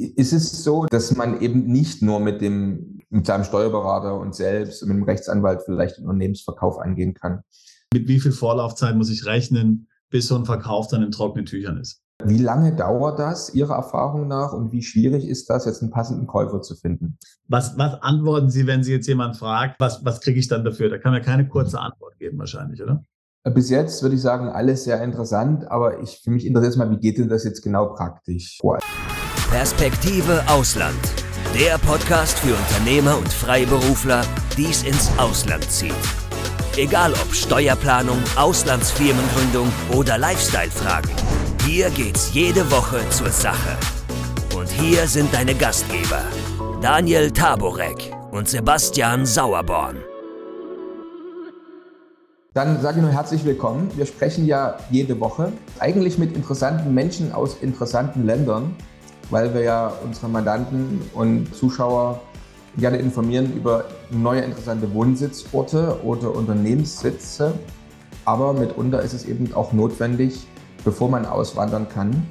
ist es so, dass man eben nicht nur mit dem, mit seinem Steuerberater und selbst mit dem Rechtsanwalt vielleicht einen Unternehmensverkauf angehen kann? Mit wie viel Vorlaufzeit muss ich rechnen, bis so ein Verkauf dann in trockenen Tüchern ist? Wie lange dauert das Ihrer Erfahrung nach und wie schwierig ist das, jetzt einen passenden Käufer zu finden? Was, was antworten Sie, wenn Sie jetzt jemand fragt, was, was kriege ich dann dafür? Da kann man keine kurze Antwort geben wahrscheinlich, oder? Bis jetzt würde ich sagen, alles sehr interessant, aber ich, für mich interessiert es mal, wie geht denn das jetzt genau praktisch vor? Perspektive Ausland. Der Podcast für Unternehmer und Freiberufler, die es ins Ausland zieht. Egal ob Steuerplanung, Auslandsfirmengründung oder Lifestyle-Fragen. Hier geht's jede Woche zur Sache. Und hier sind deine Gastgeber, Daniel Taborek und Sebastian Sauerborn. Dann sage ich nur herzlich willkommen. Wir sprechen ja jede Woche eigentlich mit interessanten Menschen aus interessanten Ländern, weil wir ja unsere Mandanten und Zuschauer gerne informieren über neue interessante Wohnsitzorte oder Unternehmenssitze. Aber mitunter ist es eben auch notwendig, bevor man auswandern kann,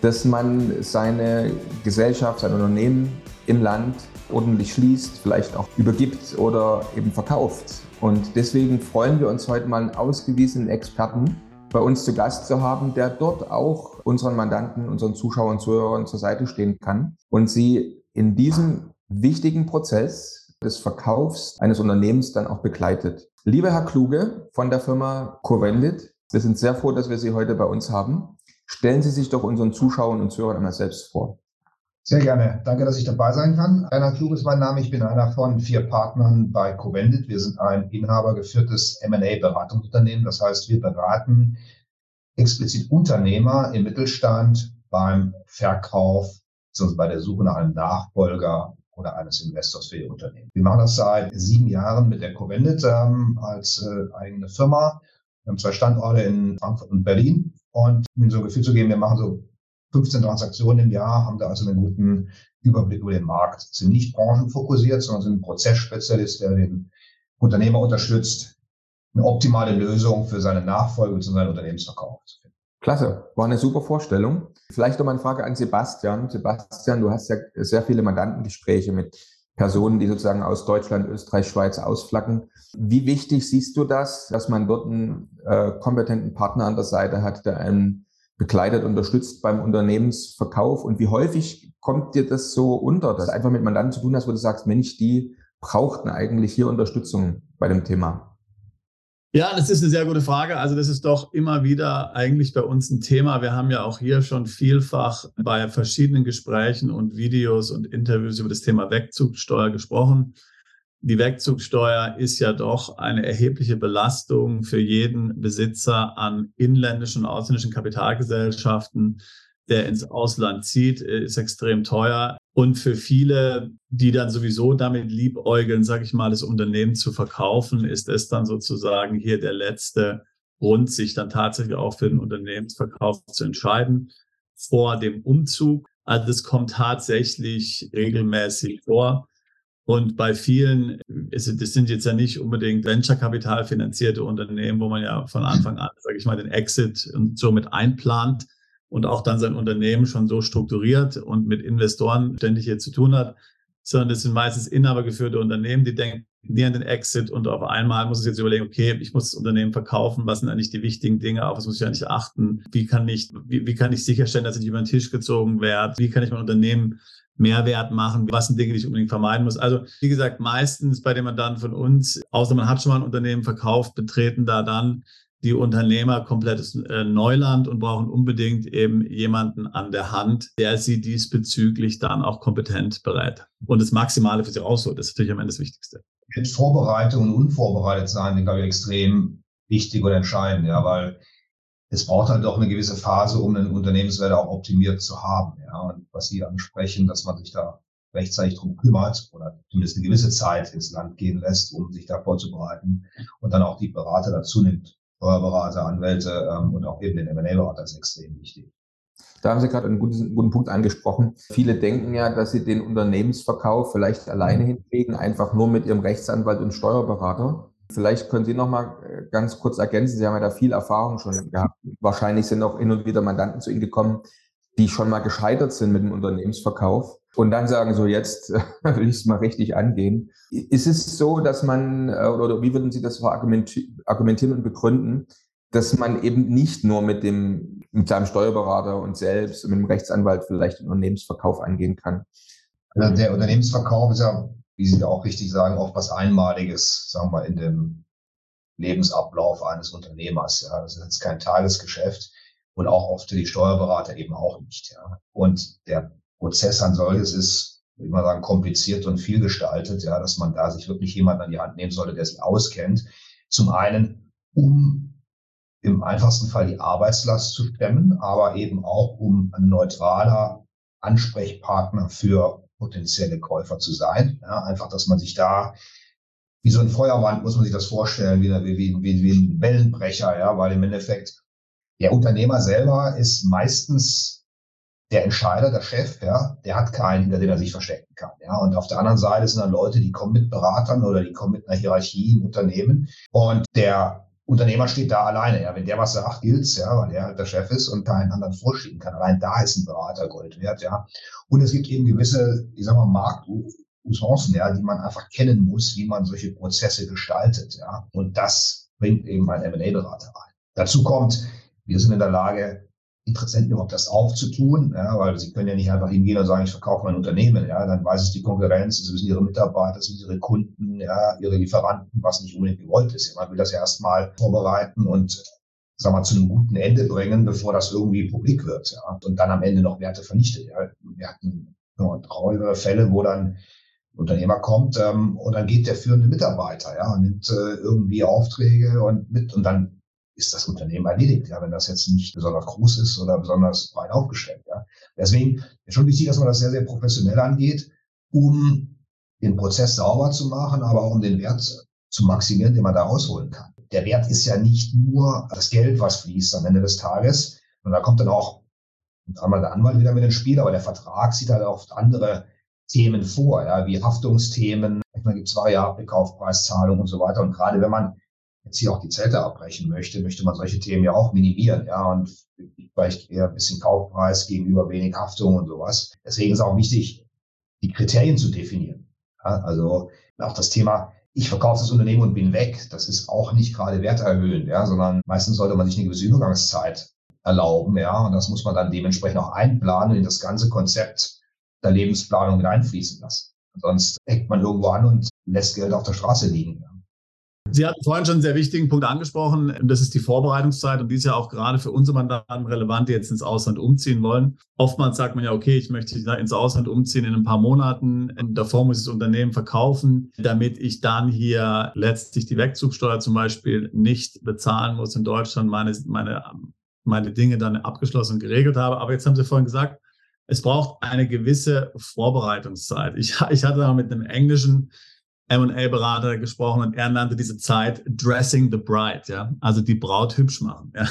dass man seine Gesellschaft, sein Unternehmen im Land ordentlich schließt, vielleicht auch übergibt oder eben verkauft. Und deswegen freuen wir uns heute mal einen ausgewiesenen Experten bei uns zu Gast zu haben, der dort auch unseren Mandanten, unseren Zuschauern, Zuhörern zur Seite stehen kann und sie in diesem wichtigen Prozess des Verkaufs eines Unternehmens dann auch begleitet. Lieber Herr Kluge von der Firma Covendit, wir sind sehr froh, dass wir Sie heute bei uns haben. Stellen Sie sich doch unseren Zuschauern und Zuhörern einmal selbst vor. Sehr gerne. Danke, dass ich dabei sein kann. Reinhard Klug ist mein Name. Ich bin einer von vier Partnern bei Covendit. Wir sind ein inhabergeführtes M&A-Beratungsunternehmen. Das heißt, wir beraten explizit Unternehmer im Mittelstand beim Verkauf, beziehungsweise bei der Suche nach einem Nachfolger oder eines Investors für ihr Unternehmen. Wir machen das seit sieben Jahren mit der Covendit ähm, als äh, eigene Firma wir haben zwei Standorte in Frankfurt und Berlin. Und um Ihnen so ein Gefühl zu geben, wir machen so 15 Transaktionen im Jahr, haben da also einen guten Überblick über den Markt, sind nicht branchenfokussiert, sondern sind ein Prozessspezialist, der den Unternehmer unterstützt, eine optimale Lösung für seine Nachfolge und seinen Unternehmensverkauf zu finden. Klasse, war eine super Vorstellung. Vielleicht noch mal eine Frage an Sebastian. Sebastian, du hast ja sehr viele Mandantengespräche mit Personen, die sozusagen aus Deutschland, Österreich, Schweiz ausflacken. Wie wichtig siehst du das, dass man dort einen äh, kompetenten Partner an der Seite hat, der einen begleitet, unterstützt beim Unternehmensverkauf? Und wie häufig kommt dir das so unter, dass du einfach mit Mandanten zu tun hast, wo du sagst, Mensch, die brauchten eigentlich hier Unterstützung bei dem Thema? Ja, das ist eine sehr gute Frage. Also das ist doch immer wieder eigentlich bei uns ein Thema. Wir haben ja auch hier schon vielfach bei verschiedenen Gesprächen und Videos und Interviews über das Thema Wegzugsteuer gesprochen. Die Wegzugsteuer ist ja doch eine erhebliche Belastung für jeden Besitzer an inländischen und ausländischen Kapitalgesellschaften der ins Ausland zieht, äh, ist extrem teuer. Und für viele, die dann sowieso damit liebäugeln, sage ich mal, das Unternehmen zu verkaufen, ist es dann sozusagen hier der letzte Grund, sich dann tatsächlich auch für den Unternehmensverkauf zu entscheiden vor dem Umzug. Also das kommt tatsächlich regelmäßig vor. Und bei vielen, das sind jetzt ja nicht unbedingt Venture-Kapital finanzierte Unternehmen, wo man ja von Anfang an, sage ich mal, den Exit und so mit einplant, und auch dann sein Unternehmen schon so strukturiert und mit Investoren ständig hier zu tun hat, sondern das sind meistens inhabergeführte Unternehmen, die denken nie an den Exit und auf einmal muss es jetzt überlegen, okay, ich muss das Unternehmen verkaufen, was sind eigentlich die wichtigen Dinge, auf was muss ich eigentlich achten, wie kann ich, wie, wie kann ich sicherstellen, dass ich über den Tisch gezogen werde, wie kann ich mein Unternehmen Mehrwert machen, was sind Dinge, die ich unbedingt vermeiden muss. Also wie gesagt, meistens bei den Mandanten von uns, außer man hat schon mal ein Unternehmen verkauft, betreten da dann die Unternehmer komplettes äh, Neuland und brauchen unbedingt eben jemanden an der Hand, der sie diesbezüglich dann auch kompetent berät und das Maximale für sie rausholt. Das ist natürlich am Ende das Wichtigste. Mit Vorbereitung und unvorbereitet sein, glaube ich, extrem wichtig und entscheidend, ja, weil es braucht halt auch eine gewisse Phase, um einen Unternehmenswert auch optimiert zu haben, ja, und was Sie ansprechen, dass man sich da rechtzeitig drum kümmert oder zumindest eine gewisse Zeit ins Land gehen lässt, um sich da vorzubereiten und dann auch die Berater dazu nimmt. Steuerberater, Anwälte ähm, und auch eben den M&A-Berater ist extrem wichtig. Da haben Sie gerade einen guten, guten Punkt angesprochen. Viele denken ja, dass sie den Unternehmensverkauf vielleicht alleine hinkriegen, einfach nur mit ihrem Rechtsanwalt und Steuerberater. Vielleicht können Sie noch mal äh, ganz kurz ergänzen. Sie haben ja da viel Erfahrung schon gehabt. Wahrscheinlich sind auch hin und wieder Mandanten zu Ihnen gekommen, die schon mal gescheitert sind mit dem Unternehmensverkauf und dann sagen, so jetzt will ich es mal richtig angehen. Ist es so, dass man, äh, oder wie würden Sie das argumentieren und begründen, dass man eben nicht nur mit dem, mit seinem Steuerberater und selbst mit dem Rechtsanwalt vielleicht den Unternehmensverkauf angehen kann? Also der Unternehmensverkauf ist ja, wie Sie da auch richtig sagen, oft was Einmaliges, sagen wir, in dem Lebensablauf eines Unternehmers. Ja, das ist jetzt kein Tagesgeschäft und auch oft für die Steuerberater eben auch nicht. Ja. Und der Prozess an solches ist, würde ich mal sagen, kompliziert und vielgestaltet, ja, dass man da sich wirklich jemanden an die Hand nehmen sollte, der sich auskennt. Zum einen, um im einfachsten Fall die Arbeitslast zu stemmen, aber eben auch um ein neutraler Ansprechpartner für potenzielle Käufer zu sein. Ja, einfach, dass man sich da wie so ein Feuerwand muss man sich das vorstellen, wie, wie, wie, wie ein Wellenbrecher, ja, weil im Endeffekt der Unternehmer selber ist meistens der Entscheider, der Chef, ja, der hat keinen, hinter dem er sich verstecken kann. Ja. Und auf der anderen Seite sind dann Leute, die kommen mit Beratern oder die kommen mit einer Hierarchie im Unternehmen. Und der Unternehmer steht da alleine. Ja. Wenn der was sagt, gilt's, ja, weil er halt der Chef ist und keinen anderen vorschieben kann. Allein da ist ein Berater Gold wert, ja. Und es gibt eben gewisse, ich sag mal, Marktusancen, ja, die man einfach kennen muss, wie man solche Prozesse gestaltet, ja. Und das bringt eben ein M&A-Berater rein. Dazu kommt, wir sind in der Lage, Interessenten überhaupt das aufzutun, ja, weil sie können ja nicht einfach hingehen und sagen, ich verkaufe mein Unternehmen, ja, dann weiß es die Konkurrenz, es wissen ihre Mitarbeiter, es wissen ihre Kunden, ja, ihre Lieferanten, was nicht unbedingt gewollt ist. Man will das ja erstmal vorbereiten und sag mal, zu einem guten Ende bringen, bevor das irgendwie publik wird, ja, und dann am Ende noch Werte vernichtet. Ja. Wir hatten ja, traurige Fälle, wo dann ein Unternehmer kommt ähm, und dann geht der führende Mitarbeiter, ja, und nimmt äh, irgendwie Aufträge und mit und dann ist das Unternehmen erledigt, ja, wenn das jetzt nicht besonders groß ist oder besonders breit aufgestellt. Ja. Deswegen ist schon wichtig, dass man das sehr, sehr professionell angeht, um den Prozess sauber zu machen, aber auch um den Wert zu maximieren, den man da rausholen kann. Der Wert ist ja nicht nur das Geld, was fließt am Ende des Tages, und da kommt dann auch einmal der Anwalt wieder mit ins Spiel, aber der Vertrag sieht halt oft andere Themen vor, ja, wie Haftungsthemen, manchmal gibt es variable Kaufpreiszahlungen und so weiter. Und gerade wenn man jetzt hier auch die Zelte abbrechen möchte, möchte man solche Themen ja auch minimieren, ja, und vielleicht eher ein bisschen Kaufpreis gegenüber wenig Haftung und sowas. Deswegen ist auch wichtig, die Kriterien zu definieren. Ja, also auch das Thema, ich verkaufe das Unternehmen und bin weg, das ist auch nicht gerade werterhöhend, ja, sondern meistens sollte man sich eine gewisse Übergangszeit erlauben, ja, und das muss man dann dementsprechend auch einplanen in das ganze Konzept der Lebensplanung mit einfließen lassen. Sonst hängt man irgendwo an und lässt Geld auf der Straße liegen. Ja. Sie hatten vorhin schon einen sehr wichtigen Punkt angesprochen. Das ist die Vorbereitungszeit und die ist ja auch gerade für unsere Mandanten relevant, die jetzt ins Ausland umziehen wollen. Oftmals sagt man ja, okay, ich möchte ins Ausland umziehen in ein paar Monaten. Davor muss ich das Unternehmen verkaufen, damit ich dann hier letztlich die Wegzugsteuer zum Beispiel nicht bezahlen muss in Deutschland, meine, meine, meine Dinge dann abgeschlossen und geregelt habe. Aber jetzt haben Sie vorhin gesagt, es braucht eine gewisse Vorbereitungszeit. Ich, ich hatte da mit einem englischen M&A-Berater gesprochen und er nannte diese Zeit Dressing the Bride, ja, also die Braut hübsch machen, ja,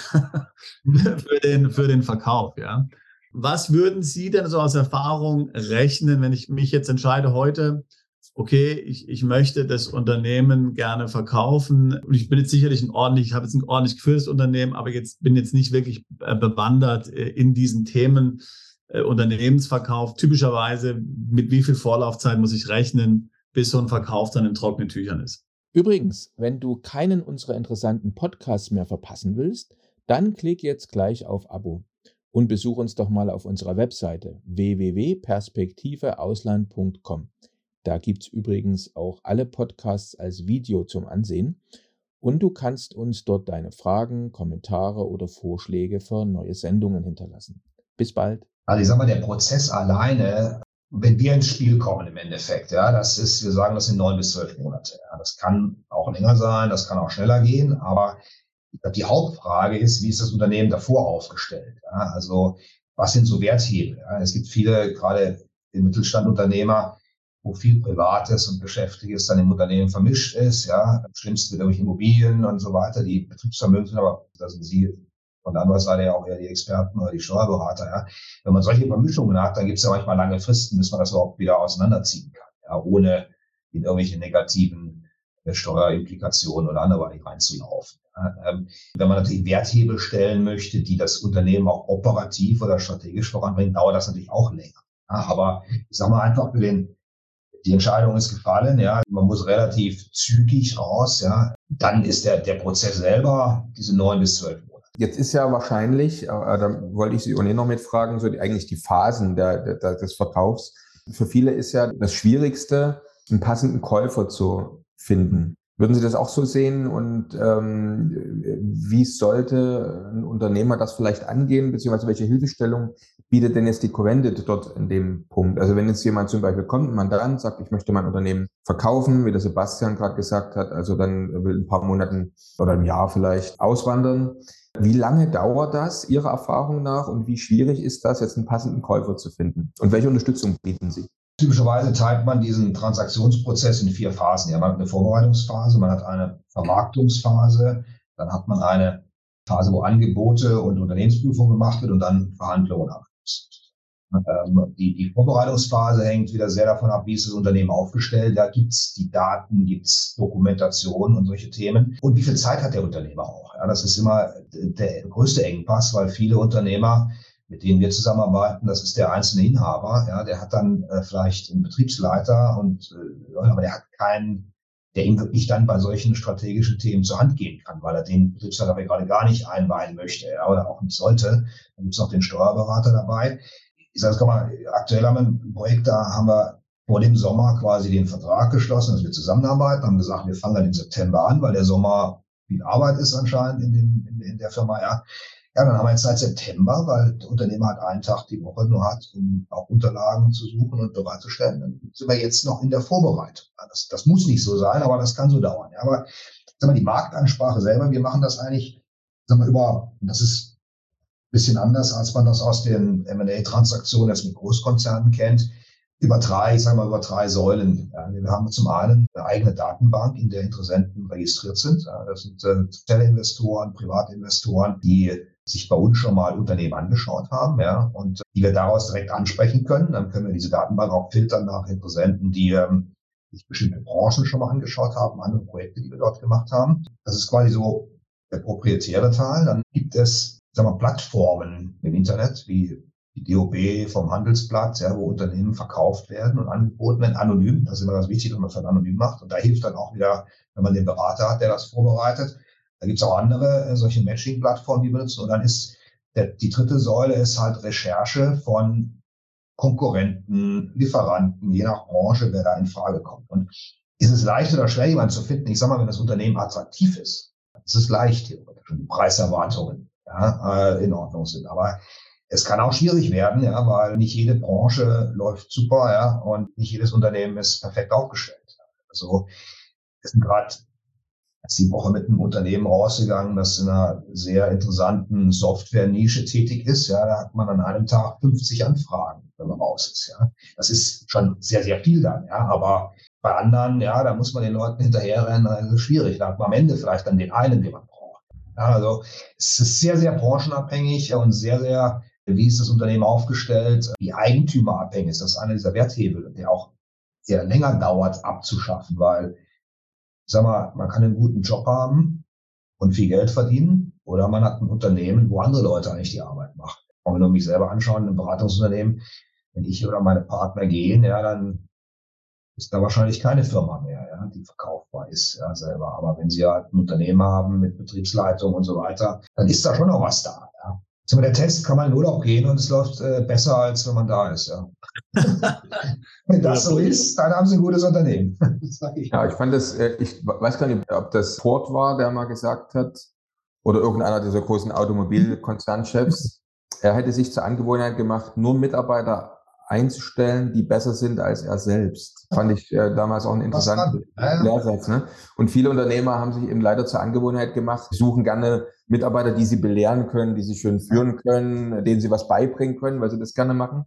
für den, für den Verkauf, ja. Was würden Sie denn so aus Erfahrung rechnen, wenn ich mich jetzt entscheide heute, okay, ich, ich möchte das Unternehmen gerne verkaufen und ich bin jetzt sicherlich ein ordentlich, ich habe jetzt ein ordentlich geführtes Unternehmen, aber jetzt bin jetzt nicht wirklich äh, bewandert äh, in diesen Themen äh, Unternehmensverkauf. Typischerweise, mit wie viel Vorlaufzeit muss ich rechnen? Bis so ein Verkauf dann in trockenen Tüchern ist. Übrigens, wenn du keinen unserer interessanten Podcasts mehr verpassen willst, dann klick jetzt gleich auf Abo und besuch uns doch mal auf unserer Webseite www.perspektiveausland.com. Da gibt es übrigens auch alle Podcasts als Video zum Ansehen und du kannst uns dort deine Fragen, Kommentare oder Vorschläge für neue Sendungen hinterlassen. Bis bald. Also ich sag mal, der Prozess alleine wenn wir ins Spiel kommen im Endeffekt, ja, das ist, wir sagen, das sind neun bis zwölf Monate. Ja. Das kann auch länger sein, das kann auch schneller gehen, aber die Hauptfrage ist, wie ist das Unternehmen davor aufgestellt? Ja. Also was sind so Werthebel? Ja. Es gibt viele, gerade im Mittelstandunternehmer, wo viel Privates und Geschäftliches dann im Unternehmen vermischt ist, ja, am schlimmsten irgendwelchen Immobilien und so weiter, die Betriebsvermögen sind, aber da sind Sie von der anderen Seite ja auch eher die Experten oder die Steuerberater. Ja. Wenn man solche Vermischungen hat, dann gibt es ja manchmal lange Fristen, bis man das überhaupt wieder auseinanderziehen kann, ja, ohne in irgendwelche negativen äh, Steuerimplikationen oder anderweitig reinzulaufen. Ähm, wenn man natürlich Werthebel stellen möchte, die das Unternehmen auch operativ oder strategisch voranbringen, dauert das natürlich auch länger. Aber ich sage mal einfach für den, die Entscheidung ist gefallen, ja, man muss relativ zügig raus, ja, dann ist der, der Prozess selber diese neun bis zwölf. Jetzt ist ja wahrscheinlich, äh, da wollte ich Sie ohnehin noch mitfragen, so die, eigentlich die Phasen der, der, des Verkaufs. Für viele ist ja das Schwierigste, einen passenden Käufer zu finden. Würden Sie das auch so sehen und ähm, wie sollte ein Unternehmer das vielleicht angehen, beziehungsweise welche Hilfestellung bietet denn jetzt die Covendet dort in dem Punkt? Also wenn jetzt jemand zum Beispiel kommt, ein Mandant sagt, ich möchte mein Unternehmen verkaufen, wie der Sebastian gerade gesagt hat, also dann will ein paar Monaten oder im Jahr vielleicht auswandern. Wie lange dauert das Ihrer Erfahrung nach und wie schwierig ist das, jetzt einen passenden Käufer zu finden? Und welche Unterstützung bieten Sie? Typischerweise teilt man diesen Transaktionsprozess in vier Phasen. Ja, man hat eine Vorbereitungsphase, man hat eine Vermarktungsphase, dann hat man eine Phase, wo Angebote und Unternehmensprüfung gemacht wird und dann Verhandlungen ähm, die, die Vorbereitungsphase hängt wieder sehr davon ab, wie ist das Unternehmen aufgestellt. Da gibt's die Daten, gibt's Dokumentation und solche Themen. Und wie viel Zeit hat der Unternehmer auch? Ja, das ist immer der größte Engpass, weil viele Unternehmer mit denen wir zusammenarbeiten, das ist der einzelne Inhaber, ja, der hat dann äh, vielleicht einen Betriebsleiter und äh, aber der hat keinen, der ihm wirklich dann bei solchen strategischen Themen zur Hand gehen kann, weil er den Betriebsleiter gerade gar nicht einweihen möchte ja, oder auch nicht sollte. Dann gibt es noch den Steuerberater dabei. Ich sage, es mal, aktuell haben wir ein Projekt, da haben wir vor dem Sommer quasi den Vertrag geschlossen, dass wir zusammenarbeiten, haben gesagt, wir fangen dann im September an, weil der Sommer viel Arbeit ist anscheinend in, dem, in, in der Firma, ja. Ja, dann haben wir jetzt seit September, weil der Unternehmer hat einen Tag die Woche nur hat, um auch Unterlagen zu suchen und bereitzustellen. Dann sind wir jetzt noch in der Vorbereitung. Das, das muss nicht so sein, aber das kann so dauern. Ja, aber sag mal, die Marktansprache selber, wir machen das eigentlich, sag mal, über, das ist ein bisschen anders, als man das aus den M&A-Transaktionen jetzt mit Großkonzernen kennt, über drei, ich sage mal, über drei Säulen. Ja, wir haben zum einen eine eigene Datenbank, in der Interessenten registriert sind. Ja, das sind äh, Investoren, Privatinvestoren, die sich bei uns schon mal Unternehmen angeschaut haben, ja, und die wir daraus direkt ansprechen können. Dann können wir diese Datenbank auch filtern nach Interessenten, die ähm, sich bestimmte Branchen schon mal angeschaut haben, andere Projekte, die wir dort gemacht haben. Das ist quasi so der proprietäre Teil. Dann gibt es, sagen wir, Plattformen im Internet, wie die DOB vom Handelsblatt, ja, wo Unternehmen verkauft werden und angeboten werden, anonym. Das ist immer ganz wichtig, dass man es anonym macht. Und da hilft dann auch wieder, wenn man den Berater hat, der das vorbereitet, da gibt es auch andere äh, solche Matching-Plattformen, die wir nutzen. Und dann ist der, die dritte Säule ist halt Recherche von Konkurrenten, Lieferanten, je nach Branche, wer da in Frage kommt. Und ist es leicht oder schwer, jemanden zu finden? Ich sag mal, wenn das Unternehmen attraktiv ist, ist es leicht, theoretisch, die Preiserwartungen ja, äh, in Ordnung sind. Aber es kann auch schwierig werden, ja, weil nicht jede Branche läuft super, ja, und nicht jedes Unternehmen ist perfekt aufgestellt. Also es sind gerade ist die Woche mit einem Unternehmen rausgegangen, das in einer sehr interessanten Software-Nische tätig ist. Ja, da hat man an einem Tag 50 Anfragen, wenn man raus ist. Ja, das ist schon sehr, sehr viel dann. Ja, aber bei anderen, ja, da muss man den Leuten hinterherrennen, also schwierig. Da hat man am Ende vielleicht dann den einen, den man braucht. Ja, also es ist sehr, sehr branchenabhängig und sehr, sehr, wie ist das Unternehmen aufgestellt, wie eigentümerabhängig ist. Das ist einer dieser Werthebel, der auch sehr länger dauert abzuschaffen, weil sag mal, man kann einen guten Job haben und viel Geld verdienen oder man hat ein Unternehmen, wo andere Leute eigentlich die Arbeit machen. Und wenn wir mich selber anschauen, ein Beratungsunternehmen, wenn ich oder meine Partner gehen, ja, dann ist da wahrscheinlich keine Firma mehr, ja, die verkaufbar ist, ja, selber. Aber wenn Sie halt ein Unternehmen haben mit Betriebsleitung und so weiter, dann ist da schon noch was da, Zum der Test kann man in Urlaub gehen und es läuft äh, besser, als wenn man da ist, ja. Wenn das so ist, dann haben sie ein gutes Unternehmen. ich. Ja, ich fand das, äh, ich weiß gar nicht, ob das Ford war, der mal gesagt hat, oder irgendeiner dieser großen Automobilkonzernchefs, er hätte sich zur Angewohnheit gemacht, nur Mitarbeiter einzustellen, die besser sind als er selbst. Fand ich äh, damals auch ein interessanter Lehrsatz. Ne? Und viele Unternehmer haben sich eben leider zur Angewohnheit gemacht, suchen gerne Mitarbeiter, die sie belehren können, die sie schön führen können, denen sie was beibringen können, weil sie das gerne machen.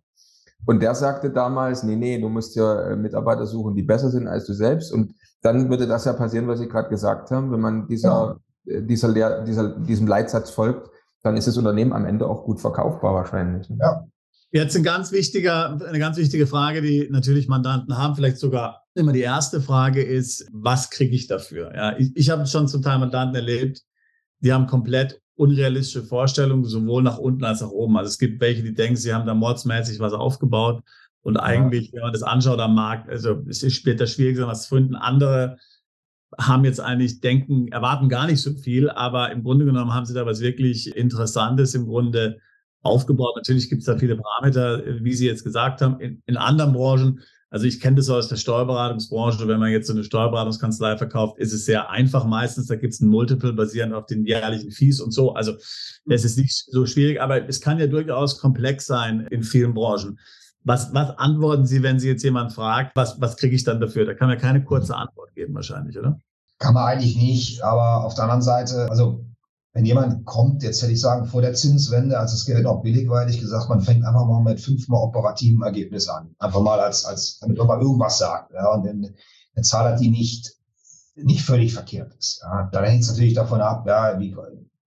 Und der sagte damals, nee, nee, du musst ja äh, Mitarbeiter suchen, die besser sind als du selbst. Und dann würde das ja passieren, was Sie gerade gesagt haben, wenn man dieser, ja. Äh, dieser, Lehr dieser, diesem Leitsatz folgt, dann ist das Unternehmen am Ende auch gut verkaufbar wahrscheinlich. Ne? Ja. Jetzt ein ganz wichtiger, eine ganz wichtige Frage, die natürlich Mandanten haben, vielleicht sogar immer die erste Frage ist, was kriege ich dafür? Ja, ich, ich habe schon zum Teil Mandanten erlebt, die haben komplett unrealistische Vorstellungen, sowohl nach unten als auch oben. Also es gibt welche, die denken, sie haben da mordsmäßig was aufgebaut. Und eigentlich, wenn man das anschaut am Markt, also es ist später schwierig, was zu finden. Andere haben jetzt eigentlich denken, erwarten gar nicht so viel, aber im Grunde genommen haben sie da was wirklich Interessantes im Grunde aufgebaut. Natürlich gibt es da viele Parameter, wie Sie jetzt gesagt haben, in, in anderen Branchen. Also ich kenne das aus der Steuerberatungsbranche. Wenn man jetzt so eine Steuerberatungskanzlei verkauft, ist es sehr einfach meistens. Da gibt es ein Multiple basierend auf den jährlichen Fees und so. Also das ist nicht so schwierig, aber es kann ja durchaus komplex sein in vielen Branchen. Was, was antworten Sie, wenn Sie jetzt jemand fragt, was, was kriege ich dann dafür? Da kann man keine kurze Antwort geben wahrscheinlich, oder? Kann man eigentlich nicht, aber auf der anderen Seite, also wenn jemand kommt, jetzt hätte ich sagen, vor der Zinswende, als das Geld auch billig war, hätte ich gesagt, man fängt einfach mal mit fünfmal operativen Ergebnis an. Einfach mal als, als damit man mal irgendwas sagt. Ja, und wenn eine Zahl hat, die nicht, nicht völlig verkehrt ist. Ja, dann hängt es natürlich davon ab, ja, wie,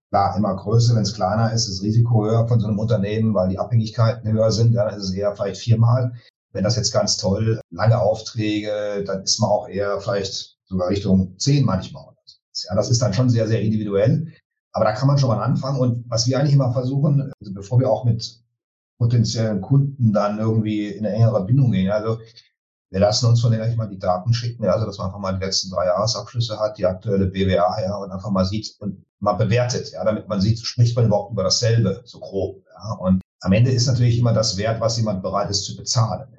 klar, immer größer, wenn es kleiner ist, ist das Risiko höher von so einem Unternehmen, weil die Abhängigkeiten höher sind, ja, dann ist es eher vielleicht viermal. Wenn das jetzt ganz toll, lange Aufträge, dann ist man auch eher vielleicht sogar Richtung zehn manchmal. Ja, das ist dann schon sehr, sehr individuell. Aber da kann man schon mal anfangen. Und was wir eigentlich immer versuchen, also bevor wir auch mit potenziellen Kunden dann irgendwie in eine engere Bindung gehen, also wir lassen uns von denen eigentlich mal die Daten schicken, also dass man einfach mal die letzten drei Jahresabschlüsse hat, die aktuelle BWA, ja, und einfach mal sieht und mal bewertet, ja, damit man sieht, spricht man überhaupt über dasselbe, so grob, ja. Und am Ende ist natürlich immer das wert, was jemand bereit ist zu bezahlen.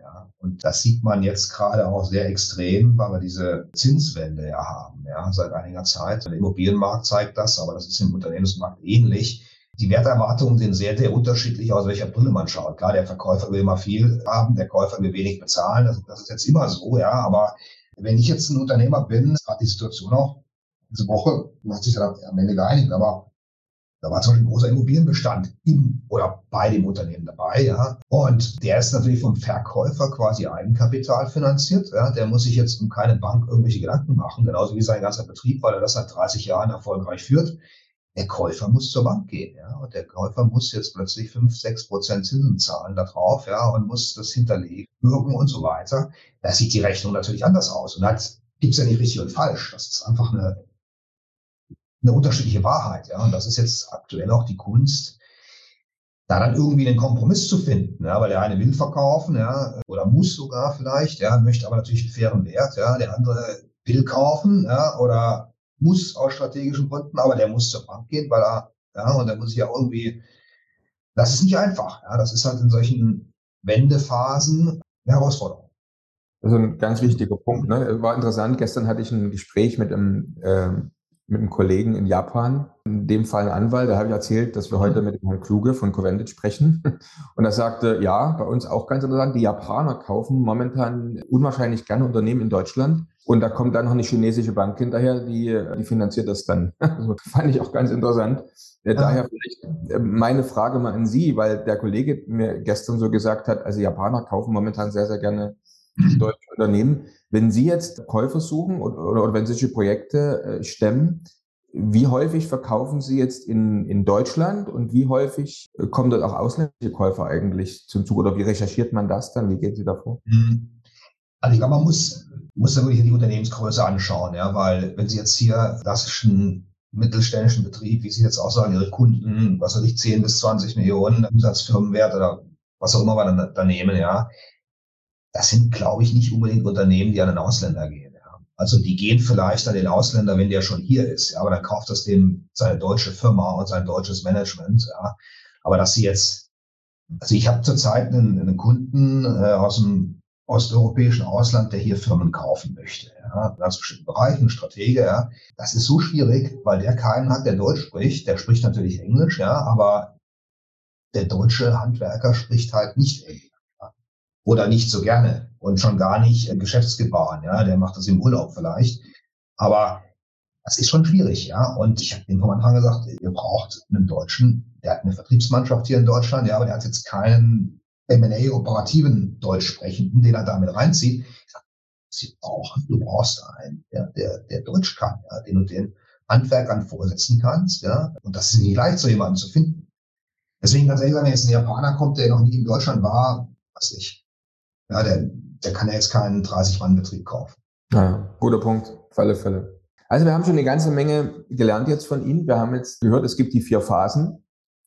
Und das sieht man jetzt gerade auch sehr extrem, weil wir diese Zinswende ja haben, ja, seit einiger Zeit. Der Immobilienmarkt zeigt das, aber das ist im Unternehmensmarkt ähnlich die Werterwartungen sind sehr, sehr unterschiedlich, aus welcher Brille man schaut. Klar, der Verkäufer will immer viel haben, der Käufer will wenig bezahlen. Das, das ist jetzt immer so, ja. Aber wenn ich jetzt ein Unternehmer bin, hat die Situation auch diese Woche, man hat sich da am Ende geeinigt, aber da war zum Beispiel ein großer Immobilienbestand im oder bei dem Unternehmen dabei, ja. Und der ist natürlich vom Verkäufer quasi Eigenkapital finanziert. Ja. Der muss sich jetzt um keine Bank irgendwelche Gedanken machen, genauso wie sein ganzer Betrieb, weil er das seit 30 Jahren erfolgreich führt. Der Käufer muss zur Bank gehen, ja, und der Käufer muss jetzt plötzlich fünf, sechs Prozent Zinsen zahlen darauf, ja, und muss das hinterlegen, wirken und so weiter. Da sieht die Rechnung natürlich anders aus. Und da gibt's ja nicht richtig und falsch. Das ist einfach eine, eine unterschiedliche Wahrheit, ja. Und das ist jetzt aktuell auch die Kunst, da dann irgendwie einen Kompromiss zu finden, ja, weil der eine will verkaufen, ja, oder muss sogar vielleicht, ja, möchte aber natürlich einen fairen Wert, ja, der andere will kaufen, ja, oder muss aus strategischen Gründen, aber der muss zur Bank gehen, weil er, ja, und der muss ja irgendwie, das ist nicht einfach. Ja, das ist halt in solchen Wendephasen eine Herausforderung. Ist ein ganz wichtiger Punkt. Ne? War interessant. Gestern hatte ich ein Gespräch mit einem, äh, mit einem Kollegen in Japan, in dem Fall ein Anwalt. Da habe ich erzählt, dass wir heute mit dem Herrn Kluge von Covendit sprechen. Und er sagte, ja, bei uns auch ganz interessant. Die Japaner kaufen momentan unwahrscheinlich gerne Unternehmen in Deutschland, und da kommt dann noch eine chinesische Bank hinterher, die, die finanziert das dann. Also, fand ich auch ganz interessant. Ja. Daher vielleicht äh, meine Frage mal an Sie, weil der Kollege mir gestern so gesagt hat, also Japaner kaufen momentan sehr, sehr gerne deutsche Unternehmen. Wenn Sie jetzt Käufer suchen oder, oder, oder wenn Sie solche Projekte äh, stemmen, wie häufig verkaufen Sie jetzt in, in Deutschland und wie häufig äh, kommen dort auch ausländische Käufer eigentlich zum Zug oder wie recherchiert man das dann? Wie gehen Sie davor? Mhm. Also ich glaube, man muss muss dann wirklich die Unternehmensgröße anschauen, ja, weil wenn Sie jetzt hier klassischen mittelständischen Betrieb, wie Sie jetzt auch sagen, Ihre Kunden, was weiß ich, 10 bis 20 Millionen Umsatzfirmenwert oder was auch immer wir dann da nehmen, ja, das sind, glaube ich, nicht unbedingt Unternehmen, die an den Ausländer gehen. Ja. Also die gehen vielleicht an den Ausländer, wenn der schon hier ist, ja, aber dann kauft das dem seine deutsche Firma und sein deutsches Management, ja. Aber dass sie jetzt, also ich habe zurzeit einen, einen Kunden äh, aus dem osteuropäischen Ausland, der hier Firmen kaufen möchte. Ja, ganz bestimmten Bereichen, Stratege, ja. Das ist so schwierig, weil der keinen hat, der Deutsch spricht. Der spricht natürlich Englisch, ja, aber der deutsche Handwerker spricht halt nicht Englisch. Oder nicht so gerne und schon gar nicht Geschäftsgebaren, ja. Der macht das im Urlaub vielleicht. Aber das ist schon schwierig, ja. Und ich habe dem vom Anfang gesagt, ihr braucht einen Deutschen, der hat eine Vertriebsmannschaft hier in Deutschland, ja, aber der hat jetzt keinen M&A-operativen Deutschsprechenden, den er damit reinzieht. Ich sage, Sie brauchen, du brauchst einen, ja, der, der Deutsch kann, ja, den du den Handwerkern vorsetzen kannst, ja. Und das ist nicht leicht, so jemanden zu finden. Deswegen ganz ehrlich, wenn jetzt ein Japaner kommt, der noch nie in Deutschland war, weiß ich, ja, der, der kann ja jetzt keinen 30-Mann-Betrieb kaufen. Ja, guter Punkt, auf alle Fälle. Also wir haben schon eine ganze Menge gelernt jetzt von Ihnen. Wir haben jetzt gehört, es gibt die vier Phasen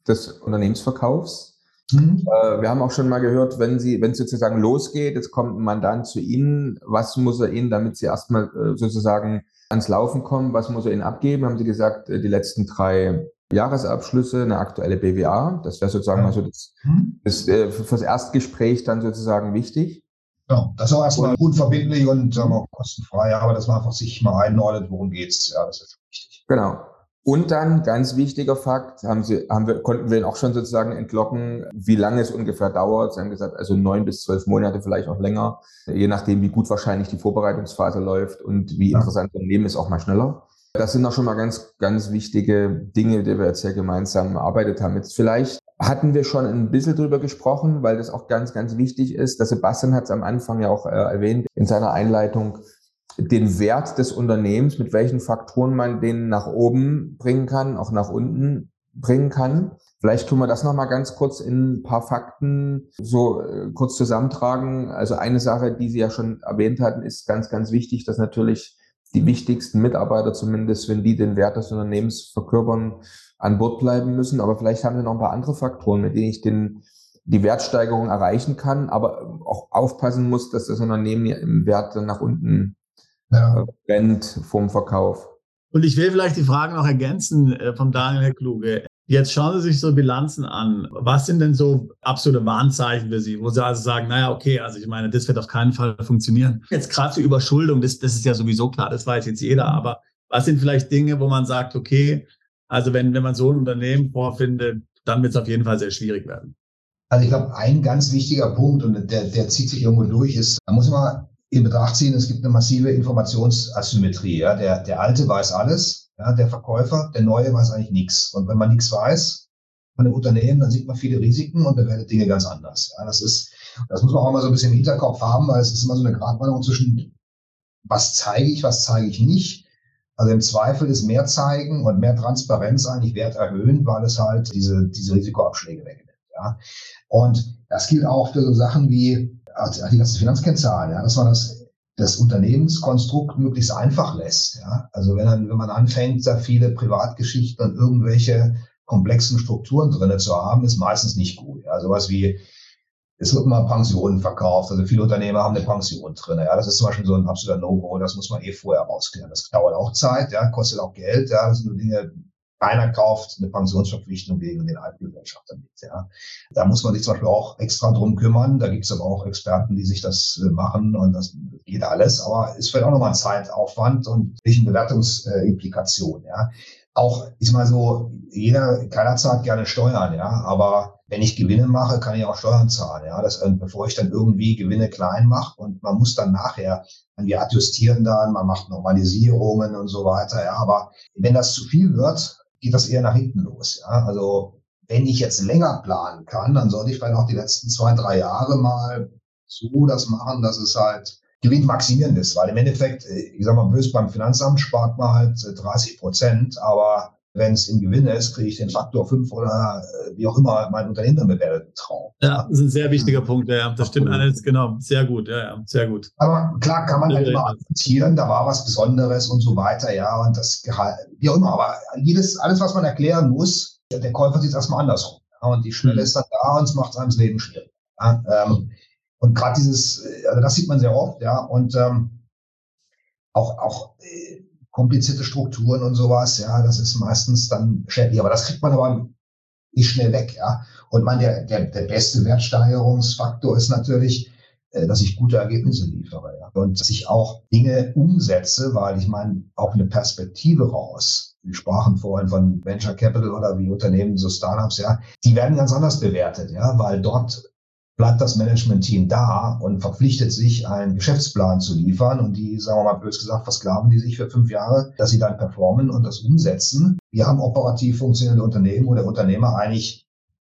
des Unternehmensverkaufs. Mhm. Äh, wir haben auch schon mal gehört, wenn Sie, wenn es sozusagen losgeht, jetzt kommt ein Mandant zu Ihnen, was muss er Ihnen, damit Sie erstmal äh, sozusagen ans Laufen kommen, was muss er Ihnen abgeben? Haben Sie gesagt, äh, die letzten drei Jahresabschlüsse, eine aktuelle BWA. Das wäre sozusagen ja. also das, das äh, fürs Erstgespräch dann sozusagen wichtig. Ja, das ist auch erstmal unverbindlich und sagen wir, kostenfrei, aber dass man einfach sich mal einordnet, worum geht's. Ja, das ist wichtig. Genau. Und dann ganz wichtiger Fakt, haben Sie, haben wir, konnten wir ihn auch schon sozusagen entlocken, wie lange es ungefähr dauert. Sie haben gesagt, also neun bis zwölf Monate, vielleicht auch länger, je nachdem, wie gut wahrscheinlich die Vorbereitungsphase läuft und wie ja. interessant das Unternehmen ist, auch mal schneller. Das sind auch schon mal ganz, ganz wichtige Dinge, die wir jetzt ja gemeinsam erarbeitet haben. Jetzt vielleicht hatten wir schon ein bisschen drüber gesprochen, weil das auch ganz, ganz wichtig ist. Der Sebastian hat es am Anfang ja auch äh, erwähnt in seiner Einleitung, den Wert des Unternehmens, mit welchen Faktoren man den nach oben bringen kann, auch nach unten bringen kann. Vielleicht tun wir das nochmal ganz kurz in ein paar Fakten so äh, kurz zusammentragen. Also eine Sache, die Sie ja schon erwähnt hatten, ist ganz, ganz wichtig, dass natürlich die wichtigsten Mitarbeiter zumindest, wenn die den Wert des Unternehmens verkörpern, an Bord bleiben müssen. Aber vielleicht haben wir noch ein paar andere Faktoren, mit denen ich den, die Wertsteigerung erreichen kann, aber auch aufpassen muss, dass das Unternehmen ja im Wert dann nach unten ja. rennt vom Verkauf. Und ich will vielleicht die Frage noch ergänzen äh, vom Daniel Herr Kluge. Jetzt schauen Sie sich so Bilanzen an. Was sind denn so absolute Warnzeichen für Sie, wo Sie also sagen, naja, okay, also ich meine, das wird auf keinen Fall funktionieren. Jetzt gerade die Überschuldung, das, das ist ja sowieso klar, das weiß jetzt jeder, aber was sind vielleicht Dinge, wo man sagt, okay, also wenn, wenn man so ein Unternehmen vorfindet, dann wird es auf jeden Fall sehr schwierig werden. Also ich glaube, ein ganz wichtiger Punkt, und der, der zieht sich irgendwo durch, ist, da muss man in Betracht ziehen, es gibt eine massive Informationsasymmetrie. Ja? Der, der Alte weiß alles, ja, der Verkäufer, der Neue weiß eigentlich nichts. Und wenn man nichts weiß von dem Unternehmen, dann sieht man viele Risiken und bewertet Dinge ganz anders. Ja, das ist, das muss man auch mal so ein bisschen im Hinterkopf haben, weil es ist immer so eine Gratwanderung zwischen, was zeige ich, was zeige ich nicht. Also im Zweifel ist mehr zeigen und mehr Transparenz eigentlich Wert erhöhen, weil es halt diese, diese Risikoabschläge wegnimmt. Ja. Und das gilt auch für so Sachen wie also die ganzen Finanzkennzahlen, ja, dass man das das Unternehmenskonstrukt möglichst einfach lässt. Ja? Also wenn, man, wenn man anfängt, da viele Privatgeschichten und irgendwelche komplexen Strukturen drinne zu haben, ist meistens nicht gut. Ja? Sowas wie, es wird immer Pensionen verkauft. Also viele Unternehmer haben eine Pension drin. Ja? Das ist zum Beispiel so ein absoluter No-Go. Das muss man eh vorher rausklären. Das dauert auch Zeit, ja? kostet auch Geld. Ja? Das sind so Dinge, keiner kauft eine Pensionsverpflichtung wegen den Altgesellschaftern mit. Ja. Da muss man sich zum Beispiel auch extra drum kümmern. Da gibt es aber auch Experten, die sich das äh, machen und das geht alles. Aber ist vielleicht auch nochmal ein Zeitaufwand und nicht eine Bewertungsimplikation. Ja. Auch, ist mal so, jeder, keiner zahlt gerne Steuern, ja, aber wenn ich Gewinne mache, kann ich auch Steuern zahlen, ja, das, äh, bevor ich dann irgendwie Gewinne klein mache und man muss dann nachher, wir adjustieren dann, man macht Normalisierungen und so weiter, ja, aber wenn das zu viel wird, geht das eher nach hinten los. Ja? Also wenn ich jetzt länger planen kann, dann sollte ich vielleicht auch die letzten zwei, drei Jahre mal so das machen, dass es halt gewinnmaximierend ist, weil im Endeffekt, äh, ich sag mal böse, beim Finanzamt spart man halt 30 äh, Prozent, aber wenn es im Gewinn ist, kriege ich den Faktor 5 oder äh, wie auch immer mein Unternehmen dann bewertet Traum. Ja, das ist ein sehr wichtiger mhm. Punkt, ja, das stimmt alles, genau, sehr gut, ja, ja, sehr gut. Aber klar kann man halt immer argumentieren, da war was Besonderes und so weiter, ja, und das Gehalt, wie auch immer, aber jedes, alles, was man erklären muss, der Käufer sieht es erstmal andersrum. Ja, und die Schwelle mhm. ist dann da und es macht einem das Leben schwierig. Ja, ähm, und gerade dieses, also das sieht man sehr oft, ja, und ähm, auch, auch äh, komplizierte Strukturen und sowas, ja, das ist meistens dann schädlich. Aber das kriegt man aber nicht schnell weg, ja. Und man, der, der, der beste Wertsteigerungsfaktor ist natürlich, äh, dass ich gute Ergebnisse liefere, ja. Und dass ich auch Dinge umsetze, weil ich meine, auch eine Perspektive raus. Wir sprachen vorhin von Venture Capital oder wie Unternehmen, so Startups, ja. Die werden ganz anders bewertet, ja, weil dort bleibt das Management-Team da und verpflichtet sich, einen Geschäftsplan zu liefern. Und die, sagen wir mal bös gesagt, versklaven die sich für fünf Jahre, dass sie dann performen und das umsetzen. Wir haben operativ funktionierende Unternehmen, wo der Unternehmer eigentlich,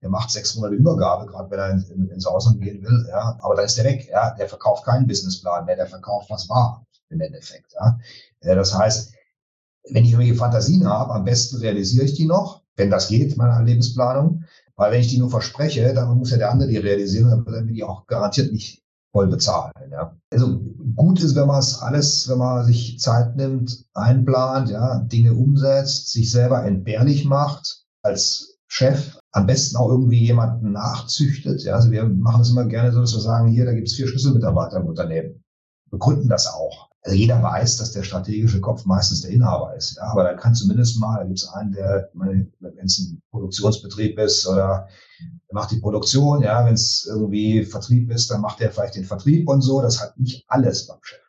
der macht sechs Monate Übergabe, gerade wenn er in, in, ins Ausland gehen will, ja, aber dann ist der weg, ja, der verkauft keinen Businessplan mehr, der verkauft, was war im Endeffekt, ja. Das heißt, wenn ich irgendwelche Fantasien habe, am besten realisiere ich die noch, wenn das geht, meine Lebensplanung. Weil wenn ich die nur verspreche, dann muss ja der andere die realisieren, dann wird er mir die auch garantiert nicht voll bezahlen. Ja. Also gut ist, wenn man es alles, wenn man sich Zeit nimmt, einplant, ja, Dinge umsetzt, sich selber entbehrlich macht als Chef, am besten auch irgendwie jemanden nachzüchtet. Ja, also wir machen es immer gerne so, dass wir sagen, hier, da gibt es vier Schlüsselmitarbeiter im Unternehmen. Wir gründen das auch. Also jeder weiß, dass der strategische Kopf meistens der Inhaber ist. Ja, aber da kann zumindest mal, da gibt es einen, der, wenn es ein Produktionsbetrieb ist oder der macht die Produktion, ja, wenn es irgendwie Vertrieb ist, dann macht er vielleicht den Vertrieb und so. Das hat nicht alles beim Chef,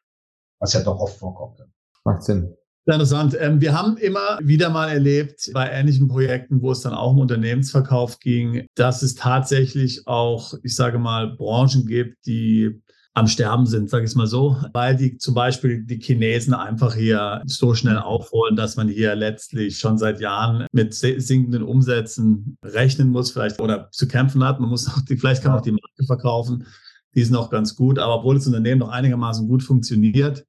was ja doch oft vorkommt. Macht Sinn. Interessant. Ähm, wir haben immer wieder mal erlebt bei ähnlichen Projekten, wo es dann auch um Unternehmensverkauf ging, dass es tatsächlich auch, ich sage mal, Branchen gibt, die am Sterben sind, sage ich es mal so, weil die zum Beispiel die Chinesen einfach hier so schnell aufholen, dass man hier letztlich schon seit Jahren mit sinkenden Umsätzen rechnen muss, vielleicht oder zu kämpfen hat. Man muss auch die, vielleicht kann man auch die Marke verkaufen, die ist noch ganz gut, aber obwohl das Unternehmen noch einigermaßen gut funktioniert,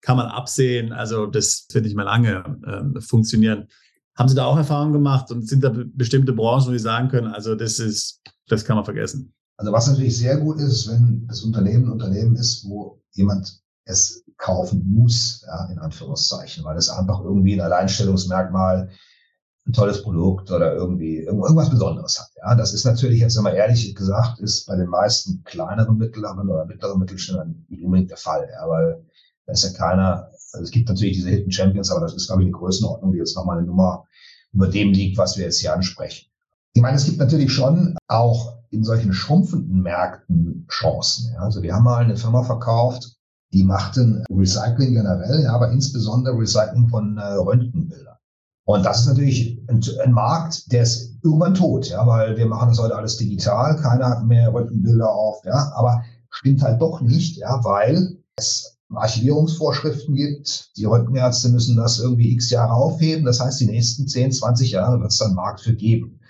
kann man absehen. Also das wird nicht mehr lange äh, funktionieren. Haben Sie da auch Erfahrungen gemacht und sind da bestimmte Branchen, wo Sie sagen können, also das ist, das kann man vergessen? Also was natürlich sehr gut ist, wenn das Unternehmen ein Unternehmen ist, wo jemand es kaufen muss, ja, in Anführungszeichen, weil es einfach irgendwie ein Alleinstellungsmerkmal, ein tolles Produkt oder irgendwie irgendwas Besonderes hat. Ja, das ist natürlich jetzt, man ehrlich gesagt, ist bei den meisten kleineren Mittleren oder mittleren Mittelständlern nicht unbedingt der Fall, ja, weil da ist ja keiner, also es gibt natürlich diese Hidden Champions, aber das ist, glaube ich, eine Größenordnung, die jetzt nochmal eine Nummer über dem liegt, was wir jetzt hier ansprechen. Ich meine, es gibt natürlich schon auch in solchen schrumpfenden Märkten Chancen. Also wir haben mal eine Firma verkauft, die machten Recycling generell, aber insbesondere Recycling von äh, Röntgenbildern. Und das ist natürlich ein, ein, Markt, der ist irgendwann tot, ja, weil wir machen das heute alles digital, keiner hat mehr Röntgenbilder auf, ja, aber stimmt halt doch nicht, ja, weil es Archivierungsvorschriften gibt. Die Röntgenärzte müssen das irgendwie x Jahre aufheben. Das heißt, die nächsten 10, 20 Jahre wird es dann Markt für geben.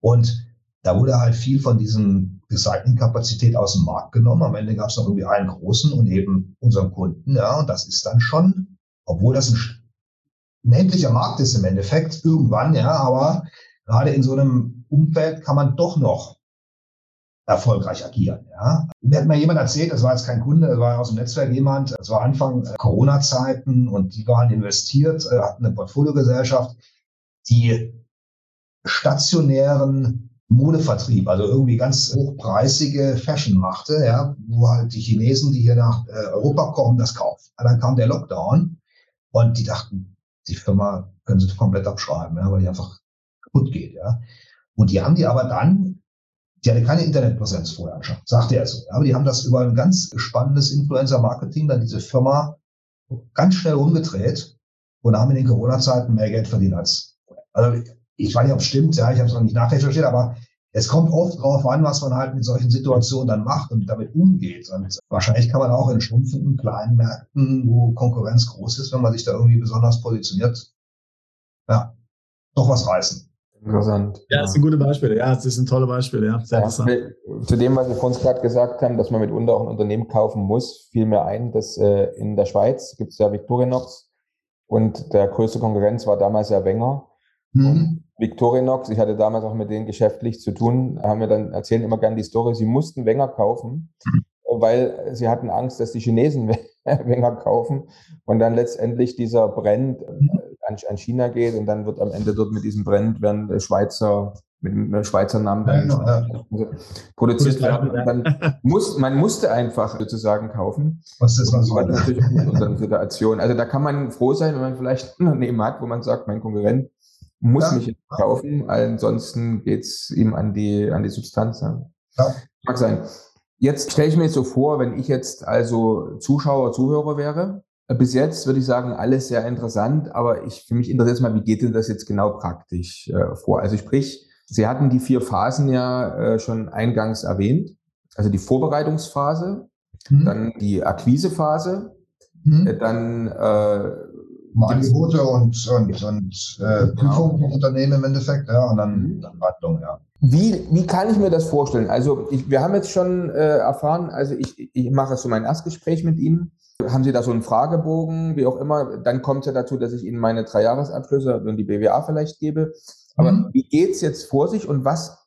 Und da wurde halt viel von diesem Recycling-Kapazität aus dem Markt genommen. Am Ende gab es noch irgendwie einen großen und eben unseren Kunden. Ja, und das ist dann schon, obwohl das ein, endlicher Markt ist im Endeffekt, irgendwann, ja, aber gerade in so einem Umfeld kann man doch noch erfolgreich agieren. Ja. Mir hat mir jemand erzählt, das war jetzt kein Kunde, das war aus dem Netzwerk jemand, das war Anfang äh, Corona-Zeiten und die waren investiert, äh, hatten eine Portfoliogesellschaft, die stationären Modevertrieb, also irgendwie ganz hochpreisige Fashion machte, ja, wo halt die Chinesen, die hier nach äh, Europa kommen, das kaufen. Dann kam der Lockdown und die dachten, die Firma können sie komplett abschreiben, ja, weil die einfach kaputt geht. Ja. Und die haben die aber dann die hatte keine Internetpräsenz vorher schon, sagte er so. Aber die haben das über ein ganz spannendes Influencer-Marketing dann diese Firma ganz schnell umgedreht und haben in den Corona-Zeiten mehr Geld verdient als vorher. Also ich weiß nicht, ob es stimmt, ja, ich habe es noch nicht nachrecherchiert, aber es kommt oft darauf an, was man halt mit solchen Situationen dann macht und damit umgeht. Und wahrscheinlich kann man auch in schrumpfenden kleinen Märkten, wo Konkurrenz groß ist, wenn man sich da irgendwie besonders positioniert, ja, doch was reißen. Interessant. Ja, das sind gute Beispiele. Ja, das sind tolle Beispiele. Ja, sehr ja, Zu dem, was wir vorhin gerade gesagt haben, dass man mitunter auch ein Unternehmen kaufen muss, fiel mir ein, dass äh, in der Schweiz gibt es ja Victorinox und der größte Konkurrenz war damals ja Wenger. Mhm. Victorinox, ich hatte damals auch mit denen geschäftlich zu tun, haben wir dann erzählen immer gerne die Story, sie mussten Wenger kaufen, mhm. weil sie hatten Angst, dass die Chinesen Wenger kaufen und dann letztendlich dieser Brand mhm an, China geht und dann wird am Ende dort mit diesem Brand werden Schweizer mit einem Schweizer Namen dann ja, ja. produziert werden. dann muss, man musste einfach sozusagen kaufen. Was ist das? Und natürlich auch unseren Situation. Also da kann man froh sein, wenn man vielleicht ein Unternehmen hat, wo man sagt, mein Konkurrent muss ja. mich kaufen, ansonsten geht's ihm an die, an die Substanz. Ja. Mag sein. Jetzt stelle ich mir jetzt so vor, wenn ich jetzt also Zuschauer, Zuhörer wäre bis jetzt würde ich sagen, alles sehr interessant, aber ich, für mich interessiert es mal, wie geht denn das jetzt genau praktisch äh, vor? Also sprich, Sie hatten die vier Phasen ja äh, schon eingangs erwähnt. Also die Vorbereitungsphase, mhm. dann die Akquisephase, mhm. äh, dann äh, Angebote und, und, und äh, genau. Prüfung vom Unternehmen im Endeffekt, ja, und dann, mhm. dann Wandlung, ja. Wie, wie kann ich mir das vorstellen? Also ich, wir haben jetzt schon äh, erfahren, also ich, ich mache so mein Erstgespräch mit Ihnen haben Sie da so einen Fragebogen, wie auch immer? Dann kommt es ja dazu, dass ich Ihnen meine drei Jahresabschlüsse und die BWA vielleicht gebe. Aber mhm. wie geht's jetzt vor sich und was,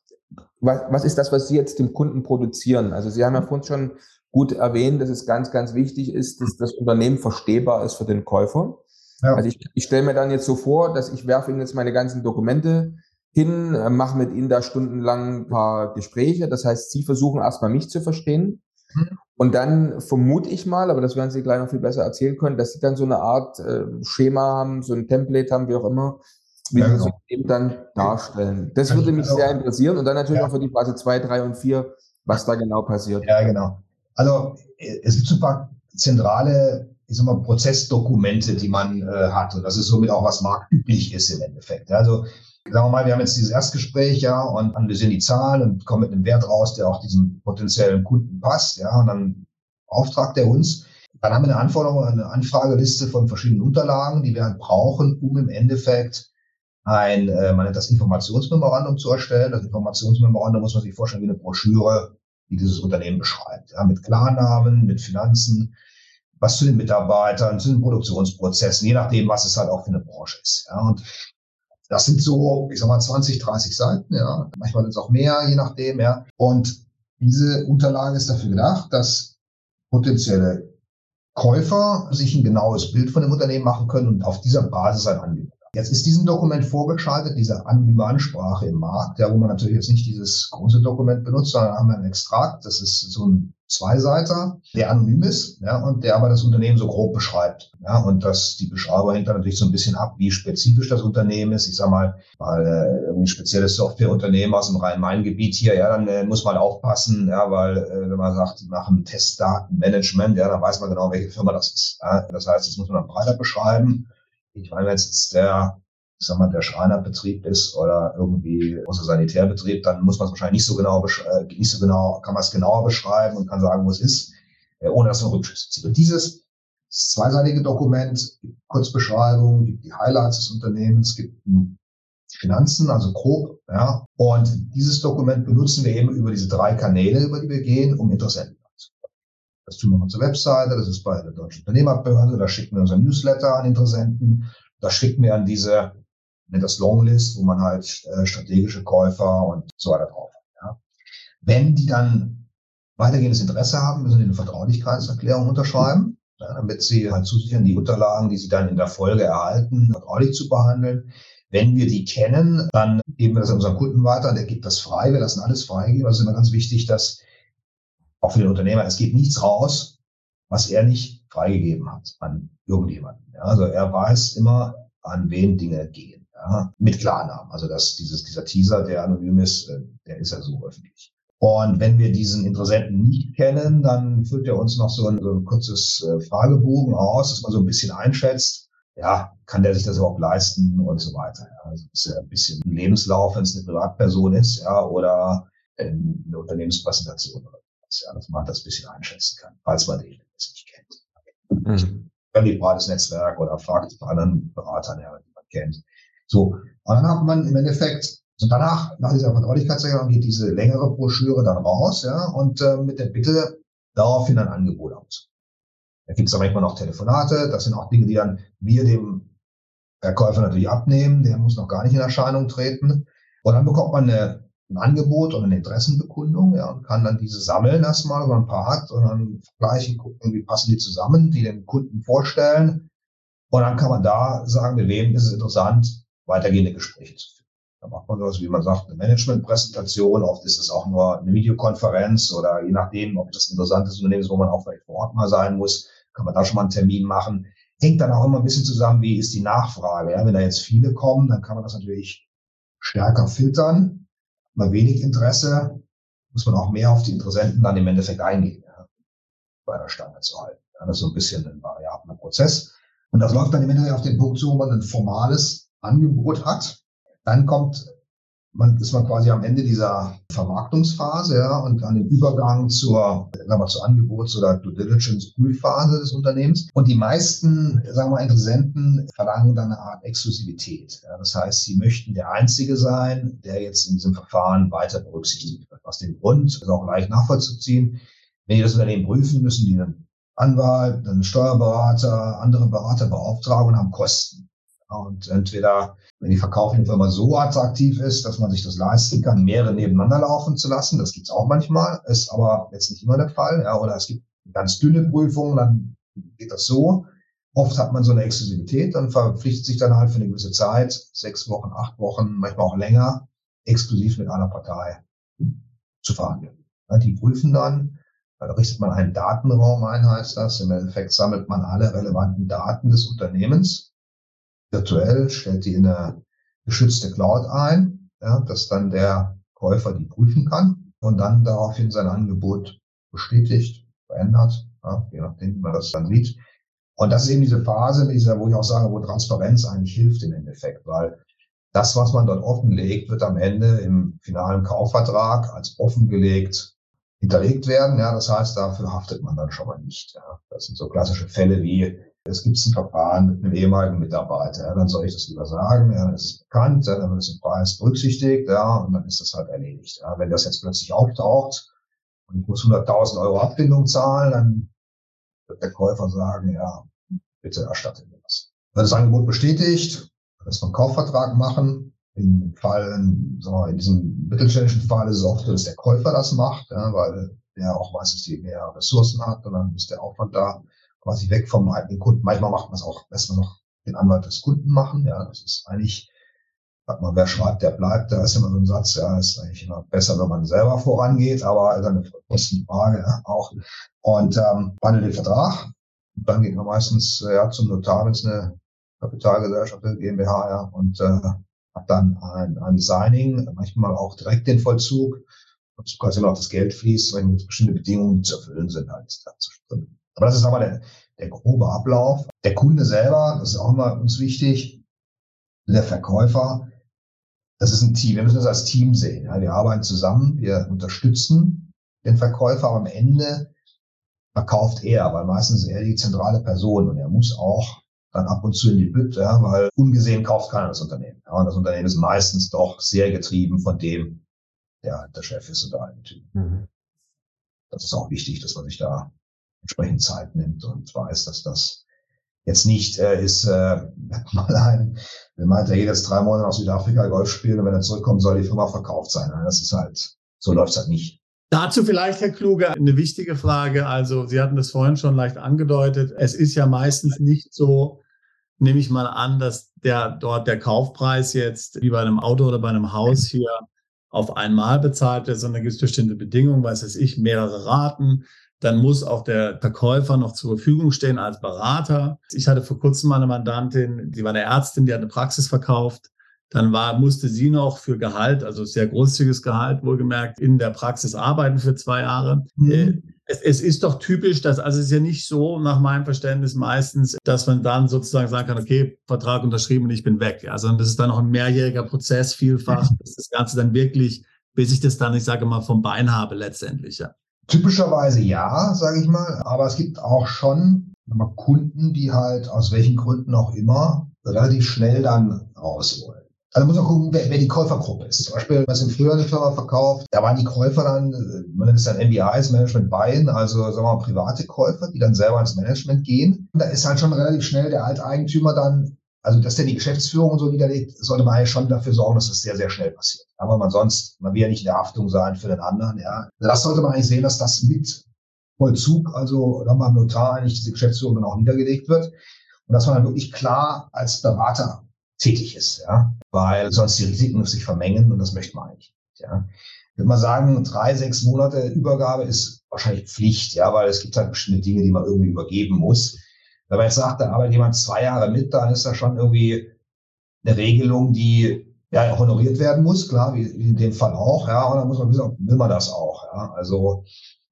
was, was ist das, was Sie jetzt dem Kunden produzieren? Also Sie haben ja vorhin schon gut erwähnt, dass es ganz, ganz wichtig ist, dass das Unternehmen verstehbar ist für den Käufer. Ja. Also ich, ich stelle mir dann jetzt so vor, dass ich werfe Ihnen jetzt meine ganzen Dokumente hin, äh, mache mit Ihnen da stundenlang ein paar Gespräche. Das heißt, Sie versuchen erstmal mich zu verstehen. Mhm. Und dann vermute ich mal, aber das werden Sie gleich noch viel besser erzählen können, dass Sie dann so eine Art äh, Schema haben, so ein Template haben, wie auch immer, wie ja, Sie genau. das eben dann darstellen. Das würde mich sehr interessieren. Und dann natürlich ja. auch für die Phase 2, 3 und 4, was da genau passiert. Ja, genau. Also es gibt so ein paar zentrale ich sag mal, Prozessdokumente, die man äh, hat. Und das ist somit auch, was marktüblich ist im Endeffekt. Also sagen wir mal, wir haben jetzt dieses Erstgespräch, ja, und analysieren die Zahlen und kommen mit einem Wert raus, der auch diesem potenziellen Kunden passt, ja, und dann beauftragt er uns. Dann haben wir eine Anforderung, eine Anfrageliste von verschiedenen Unterlagen, die wir halt brauchen, um im Endeffekt ein, äh, man nennt das Informationsmemorandum zu erstellen. Das Informationsmemorandum muss man sich vorstellen wie eine Broschüre, die dieses Unternehmen beschreibt, ja, mit Klarnamen, mit Finanzen, was zu den Mitarbeitern, zu den Produktionsprozessen, je nachdem, was es halt auch für eine Branche ist. Ja. Und das sind so, ich sag mal, 20, 30 Seiten, ja. Manchmal sind es auch mehr, je nachdem, ja. Und diese Unterlage ist dafür gedacht, dass potenzielle Käufer sich ein genaues Bild von dem Unternehmen machen können und auf dieser Basis ein Angebot. Jetzt ist diesem Dokument vorgeschaltet, diese anonyme Ansprache im Markt, ja, wo man natürlich jetzt nicht dieses große Dokument benutzt, sondern haben wir ein Extrakt, das ist so ein Zweiseiter, der anonym ist, ja, und der aber das Unternehmen so grob beschreibt. Ja, und das, die Beschreibung hängt dann natürlich so ein bisschen ab, wie spezifisch das Unternehmen ist. Ich sag mal, mal äh, irgendwie ein spezielles Softwareunternehmen aus dem Rhein-Main-Gebiet hier, ja, dann äh, muss man aufpassen, ja, weil äh, wenn man sagt, die machen Testdatenmanagement, ja, dann weiß man genau, welche Firma das ist. Ja. Das heißt, das muss man dann breiter beschreiben. Ich meine, wenn es jetzt der ich sag mal, der Schreinerbetrieb ist oder irgendwie unser Sanitärbetrieb, dann muss man es wahrscheinlich nicht so genau, äh, nicht so genau, kann man es genauer beschreiben und kann sagen, wo es ist, äh, ohne dass man Rückschlüsse zieht. Und dieses zweiseitige Dokument gibt Kurzbeschreibung, gibt die Highlights des Unternehmens, gibt die Finanzen, also grob, ja. Und dieses Dokument benutzen wir eben über diese drei Kanäle, über die wir gehen, um Interessenten. Das tun wir auf unserer Webseite, das ist bei der Deutschen Unternehmerbehörde, da schicken wir unser Newsletter an Interessenten, da schicken wir an diese nennt das Longlist, wo man halt äh, strategische Käufer und so weiter drauf hat. Ja. Wenn die dann weitergehendes Interesse haben, müssen sie eine Vertraulichkeitserklärung unterschreiben, ja, damit sie halt zusichern, die Unterlagen, die sie dann in der Folge erhalten, vertraulich zu behandeln. Wenn wir die kennen, dann geben wir das an unseren Kunden weiter, der gibt das frei, wir lassen alles freigeben. Das ist immer ganz wichtig, dass auch für den Unternehmer, es geht nichts raus, was er nicht freigegeben hat an irgendjemanden. Ja, also er weiß immer, an wen Dinge gehen ja, mit Klarnamen. Also dass dieses, dieser Teaser, der anonym ist, äh, der ist ja so öffentlich. Und wenn wir diesen Interessenten nicht kennen, dann führt er uns noch so ein, so ein kurzes äh, Fragebogen aus, dass man so ein bisschen einschätzt, ja, kann der sich das überhaupt leisten und so weiter. Ja. Also das ist ja ein bisschen ein Lebenslauf, wenn es eine Privatperson ist, ja, oder eine Unternehmenspräsentation oder was, ja, dass man das ein bisschen einschätzen kann, falls man den jetzt nicht kennt. Mhm. Völlig breites Netzwerk oder fragt bei anderen Beratern, ja, die man kennt. So, und dann hat man im Endeffekt, und danach, nach dieser Vertraulichkeitserklärung, geht diese längere Broschüre dann raus, ja, und äh, mit der Bitte, daraufhin ein Angebot aus. Da gibt es dann manchmal noch Telefonate, das sind auch Dinge, die dann wir dem Verkäufer natürlich abnehmen, der muss noch gar nicht in Erscheinung treten. Und dann bekommt man eine, ein Angebot oder eine Interessenbekundung, ja, und kann dann diese sammeln erstmal, wenn man ein paar hat, und dann vergleichen, gucken, wie passen die zusammen, die dem Kunden vorstellen. Und dann kann man da sagen, mit wem ist es interessant, weitergehende Gespräche zu führen. Da macht man sowas, wie man sagt, eine Managementpräsentation. Oft ist es auch nur eine Videokonferenz oder je nachdem, ob das ein interessantes Unternehmen ist, wo man auch vielleicht vor Ort mal sein muss, kann man da schon mal einen Termin machen. Hängt dann auch immer ein bisschen zusammen, wie ist die Nachfrage. Ja, wenn da jetzt viele kommen, dann kann man das natürlich stärker filtern. Bei wenig Interesse muss man auch mehr auf die Interessenten dann im Endeffekt eingehen, ja, bei der Stange zu halten. Ja, das ist so ein bisschen ein variabler Prozess. Und das läuft dann im Endeffekt auf den Punkt zu, wo man ein formales Angebot hat. Dann kommt man ist man quasi am Ende dieser Vermarktungsphase ja, und an dem Übergang zur, sagen wir, zur Angebots- oder Due Diligence-Prüfphase des Unternehmens. Und die meisten, sagen wir, Interessenten verlangen dann eine Art Exklusivität. Ja. Das heißt, sie möchten der Einzige sein, der jetzt in diesem Verfahren weiter berücksichtigt wird. Aus dem Grund ist auch leicht nachvollziehen. Wenn die das Unternehmen prüfen, müssen die einen Anwalt, einen Steuerberater, andere Berater beauftragen und haben Kosten. Und entweder, wenn die verkaufende Firma so attraktiv ist, dass man sich das leisten kann, mehrere nebeneinander laufen zu lassen, das gibt's auch manchmal, ist aber jetzt nicht immer der Fall. Ja, oder es gibt ganz dünne Prüfung, dann geht das so. Oft hat man so eine Exklusivität, dann verpflichtet sich dann halt für eine gewisse Zeit, sechs Wochen, acht Wochen, manchmal auch länger, exklusiv mit einer Partei zu verhandeln. Die prüfen dann, da richtet man einen Datenraum ein, heißt das. Im Endeffekt sammelt man alle relevanten Daten des Unternehmens virtuell, stellt die in eine geschützte Cloud ein, ja, dass dann der Käufer die prüfen kann und dann daraufhin sein Angebot bestätigt, verändert, ja, je nachdem, wie man das dann sieht. Und das ist eben diese Phase, wo ich auch sage, wo Transparenz eigentlich hilft im Endeffekt, weil das, was man dort offenlegt, wird am Ende im finalen Kaufvertrag als offengelegt hinterlegt werden. Ja, das heißt, dafür haftet man dann schon mal nicht. Ja. Das sind so klassische Fälle wie, es gibt ein Verfahren mit einem ehemaligen Mitarbeiter, ja, dann soll ich das lieber sagen, ja, das ist bekannt, ja, dann wird es im Preis berücksichtigt, ja, und dann ist das halt erledigt. Ja. Wenn das jetzt plötzlich auftaucht und ich muss 100.000 Euro Abfindung zahlen, dann wird der Käufer sagen, ja, bitte erstatte mir das. Wird das Angebot bestätigt, dass wir einen Kaufvertrag machen. Im Fall, sagen wir, in diesem mittelständischen Fall ist es oft so, dass der Käufer das macht, ja, weil der auch meistens die mehr Ressourcen hat und dann ist der Aufwand da quasi weg vom eigenen Kunden. Manchmal macht man es auch, lässt man noch den Anwalt des Kunden machen. Ja, das ist eigentlich, sagt man, wer schreibt, der bleibt. Da ist immer so ein Satz, ja, ist eigentlich immer besser, wenn man selber vorangeht, aber dann eine Kostenfrage ja, auch. Und ähm, wandelt den Vertrag. Und dann geht man meistens ja, zum Notar, wenn es eine Kapitalgesellschaft, GmbH, ja, und äh, hat dann ein, ein Signing, manchmal auch direkt den Vollzug, und quasi noch das Geld fließt, wenn bestimmte Bedingungen zu erfüllen sind, halt drin. Aber das ist aber der, der grobe Ablauf. Der Kunde selber, das ist auch immer uns wichtig, der Verkäufer, das ist ein Team. Wir müssen das als Team sehen. Ja. Wir arbeiten zusammen, wir unterstützen den Verkäufer, aber am Ende verkauft er, weil meistens ist er die zentrale Person und er muss auch dann ab und zu in die Bütt, ja, weil ungesehen kauft keiner das Unternehmen. Ja, und das Unternehmen ist meistens doch sehr getrieben von dem, der der Chef ist oder Eigentümer. Mhm. Das ist auch wichtig, dass man sich da entsprechend Zeit nimmt und weiß, dass das jetzt nicht äh, ist, äh, mal ein, der meint, er jedes drei Monate nach Südafrika Golf spielen und wenn er zurückkommt, soll die Firma verkauft sein. Das ist halt, so läuft es halt nicht. Dazu vielleicht, Herr Kluge, eine wichtige Frage. Also Sie hatten das vorhin schon leicht angedeutet. Es ist ja meistens nicht so, nehme ich mal an, dass der dort der Kaufpreis jetzt wie bei einem Auto oder bei einem Haus hier auf einmal bezahlt wird, sondern gibt es bestimmte Bedingungen, weiß es ich, mehrere Raten. Dann muss auch der Verkäufer noch zur Verfügung stehen als Berater. Ich hatte vor kurzem mal eine Mandantin, die war eine Ärztin, die hat eine Praxis verkauft. Dann war, musste sie noch für Gehalt, also sehr großzügiges Gehalt wohlgemerkt, in der Praxis arbeiten für zwei Jahre. Mhm. Äh, es, es, ist doch typisch, dass, also es ist ja nicht so, nach meinem Verständnis meistens, dass man dann sozusagen sagen kann, okay, Vertrag unterschrieben und ich bin weg. Sondern das ist dann noch ein mehrjähriger Prozess vielfach, mhm. dass das Ganze dann wirklich, bis ich das dann, ich sage mal, vom Bein habe letztendlich, ja. Typischerweise ja, sage ich mal, aber es gibt auch schon Kunden, die halt aus welchen Gründen auch immer relativ schnell dann raus wollen. Also muss man gucken, wer, wer die Käufergruppe ist. Zum Beispiel, was im Frühjahr eine Firma verkauft, da waren die Käufer dann, man nennt es dann MBIs, Management Buy-in, also sagen wir mal private Käufer, die dann selber ins Management gehen. Und da ist halt schon relativ schnell der Alteigentümer dann, also dass der die Geschäftsführung so niederlegt, sollte man eigentlich schon dafür sorgen, dass das sehr, sehr schnell passiert. Aber man sonst, man will ja nicht in der Haftung sein für den anderen, ja. Das sollte man eigentlich sehen, dass das mit Vollzug, also dann beim Notar eigentlich diese Geschäftsführung dann auch niedergelegt wird. Und dass man dann wirklich klar als Berater tätig ist, ja, weil sonst die Risiken sich vermengen und das möchte man eigentlich nicht, ja. Ich würde mal sagen, drei, sechs Monate Übergabe ist wahrscheinlich Pflicht, ja, weil es gibt halt bestimmte Dinge, die man irgendwie übergeben muss. Wenn man jetzt sagt, da arbeitet jemand zwei Jahre mit, dann ist da schon irgendwie eine Regelung, die ja honoriert werden muss, klar, wie, in dem Fall auch, ja, und dann muss man wissen, will man das auch, ja. Also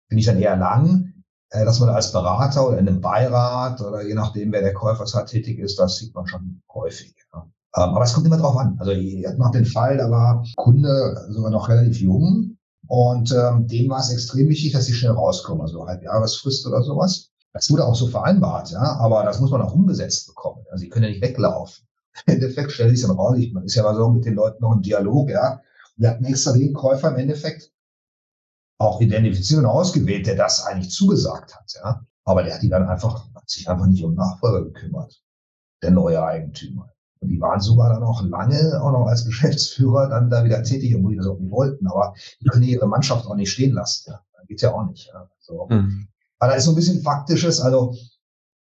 finde ich dann eher lang, äh, dass man als Berater oder in einem Beirat oder je nachdem, wer der Käufer halt tätig ist, das sieht man schon häufig. Ja. Ähm, aber es kommt immer drauf an. Also ihr habt noch den Fall, da war Kunde sogar noch relativ jung und ähm, dem war es extrem wichtig, dass sie schnell rauskommen, also Halbjahresfrist oder sowas. Das wurde auch so vereinbart, ja, aber das muss man auch umgesetzt bekommen. Also sie können ja nicht weglaufen. Im Endeffekt stellt sich dann raus, man ist ja mal so mit den Leuten noch im Dialog, ja. Wir hatten extra den Käufer im Endeffekt auch identifiziert und ausgewählt, der das eigentlich zugesagt hat, ja. Aber der hat die dann einfach, hat sich einfach nicht um Nachfolger gekümmert. Der neue Eigentümer. Und die waren sogar dann auch lange, auch noch als Geschäftsführer, dann da wieder tätig, obwohl die das auch nicht wollten. Aber die können ihre Mannschaft auch nicht stehen lassen. Ja. Geht ja auch nicht. Ja. So. Mhm. Aber da ist so ein bisschen Faktisches, also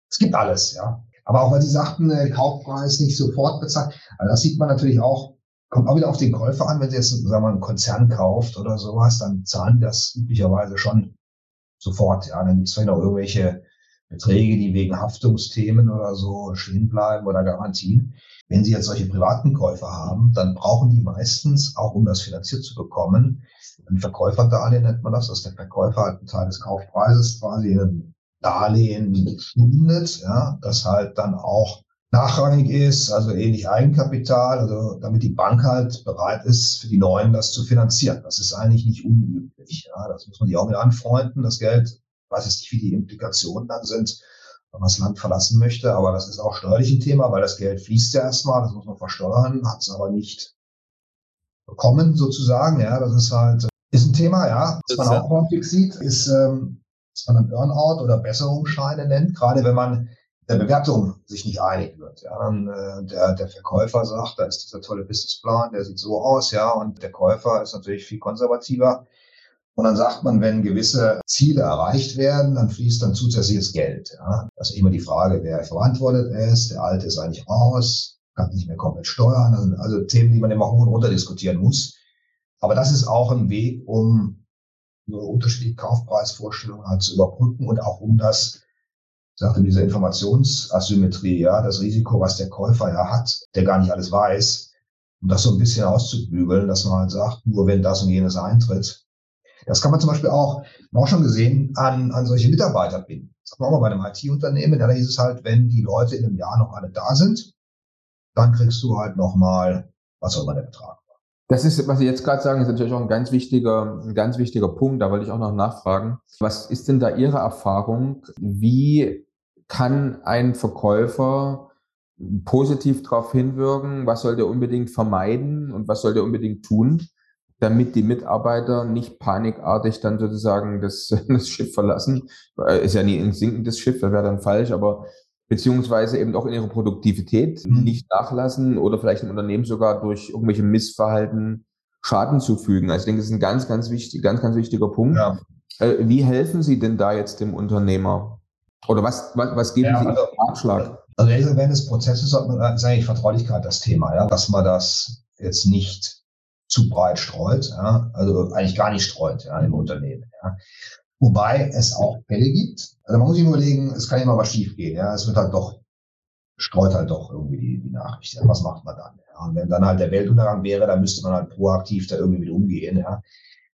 es gibt alles, ja. Aber auch weil Sie sagten, äh, Kaufpreis nicht sofort bezahlt, also das sieht man natürlich auch, kommt auch wieder auf den Käufer an, wenn Sie jetzt, sagen wir mal, einen Konzern kauft oder sowas, dann zahlen das üblicherweise schon sofort, ja. Dann gibt es vielleicht noch irgendwelche Beträge, die wegen Haftungsthemen oder so stehen bleiben oder Garantien. Wenn Sie jetzt solche privaten Käufer haben, dann brauchen die meistens, auch um das finanziert zu bekommen, ein Verkäuferdarlehen nennt man das, dass der Verkäufer halt einen Teil des Kaufpreises quasi in ein Darlehen stundet, ja, das halt dann auch nachrangig ist, also ähnlich Eigenkapital, also damit die Bank halt bereit ist, für die Neuen das zu finanzieren. Das ist eigentlich nicht unüblich. Ja, das muss man sich auch mit anfreunden. Das Geld, weiß jetzt nicht, wie die Implikationen dann sind, wenn man das Land verlassen möchte, aber das ist auch steuerlich ein Thema, weil das Geld fließt ja erstmal, das muss man versteuern, hat es aber nicht bekommen sozusagen. Ja, das ist halt ist ein Thema, ja. Was man auch häufig sieht, ist, ähm, was man dann Earnout oder Besserungsscheine nennt, gerade wenn man der Bewertung sich nicht einig wird. Ja, dann äh, der, der Verkäufer sagt, da ist dieser tolle Businessplan, der sieht so aus, ja, und der Käufer ist natürlich viel konservativer. Und dann sagt man, wenn gewisse Ziele erreicht werden, dann fließt dann zusätzliches Geld. Ja. Das ist immer die Frage, wer verantwortet ist. Der Alte ist eigentlich raus, kann nicht mehr komplett steuern. Also, also Themen, die man immer hoch und runter diskutieren muss. Aber das ist auch ein Weg, um so unterschiedliche Kaufpreisvorstellungen halt zu überbrücken und auch um das, sagte diese Informationsasymmetrie, ja, das Risiko, was der Käufer ja hat, der gar nicht alles weiß, um das so ein bisschen auszubügeln, dass man halt sagt, nur wenn das und jenes eintritt. Das kann man zum Beispiel auch, auch schon gesehen, an, an solche Mitarbeiter binden. Das hat man auch mal bei einem IT-Unternehmen, da hieß es halt, wenn die Leute in einem Jahr noch alle da sind, dann kriegst du halt nochmal, was auch immer der Betrag das ist, was Sie jetzt gerade sagen, ist natürlich auch ein ganz wichtiger, ein ganz wichtiger Punkt. Da wollte ich auch noch nachfragen. Was ist denn da Ihre Erfahrung? Wie kann ein Verkäufer positiv darauf hinwirken? Was soll der unbedingt vermeiden und was soll der unbedingt tun, damit die Mitarbeiter nicht panikartig dann sozusagen das, das Schiff verlassen? Ist ja nie ein sinkendes Schiff, das wäre dann falsch, aber beziehungsweise eben auch in ihrer Produktivität mhm. nicht nachlassen oder vielleicht im Unternehmen sogar durch irgendwelche Missverhalten Schaden zufügen. Also ich denke, das ist ein ganz, ganz wichtig, ganz, ganz wichtiger Punkt. Ja. Äh, wie helfen Sie denn da jetzt dem Unternehmer? Oder was, was, was geben ja, Sie also, Ratschlag? Also während des Prozesses ist eigentlich Vertraulichkeit das Thema, ja, dass man das jetzt nicht zu breit streut, ja, also eigentlich gar nicht streut ja, im Unternehmen. Ja. Wobei es auch Fälle gibt. Also man muss sich überlegen, es kann immer was schief gehen. Ja, es wird halt doch, streut halt doch irgendwie die, die Nachricht. Ja, was macht man dann? Ja, und wenn dann halt der Weltuntergang wäre, dann müsste man halt proaktiv da irgendwie mit umgehen. Ja.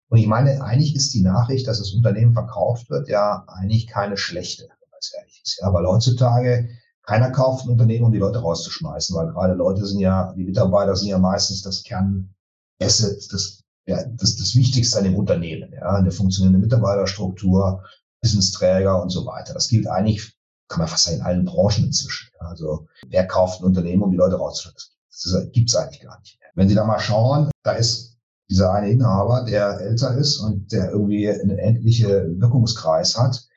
Und ich meine, eigentlich ist die Nachricht, dass das Unternehmen verkauft wird, ja eigentlich keine schlechte, wenn man es ehrlich ist. Ja, weil heutzutage keiner kauft ein Unternehmen, um die Leute rauszuschmeißen, weil gerade Leute sind ja, die Mitarbeiter sind ja meistens das Kernasset, das ja, das, das Wichtigste an dem Unternehmen, ja, eine funktionierende Mitarbeiterstruktur, Wissensträger und so weiter. Das gilt eigentlich, kann man fast sagen, in allen Branchen inzwischen. Also wer kauft ein Unternehmen, um die Leute rauszuschlagen? Das gibt es eigentlich gar nicht mehr. Wenn Sie da mal schauen, da ist dieser eine Inhaber, der älter ist und der irgendwie einen endlichen Wirkungskreis hat,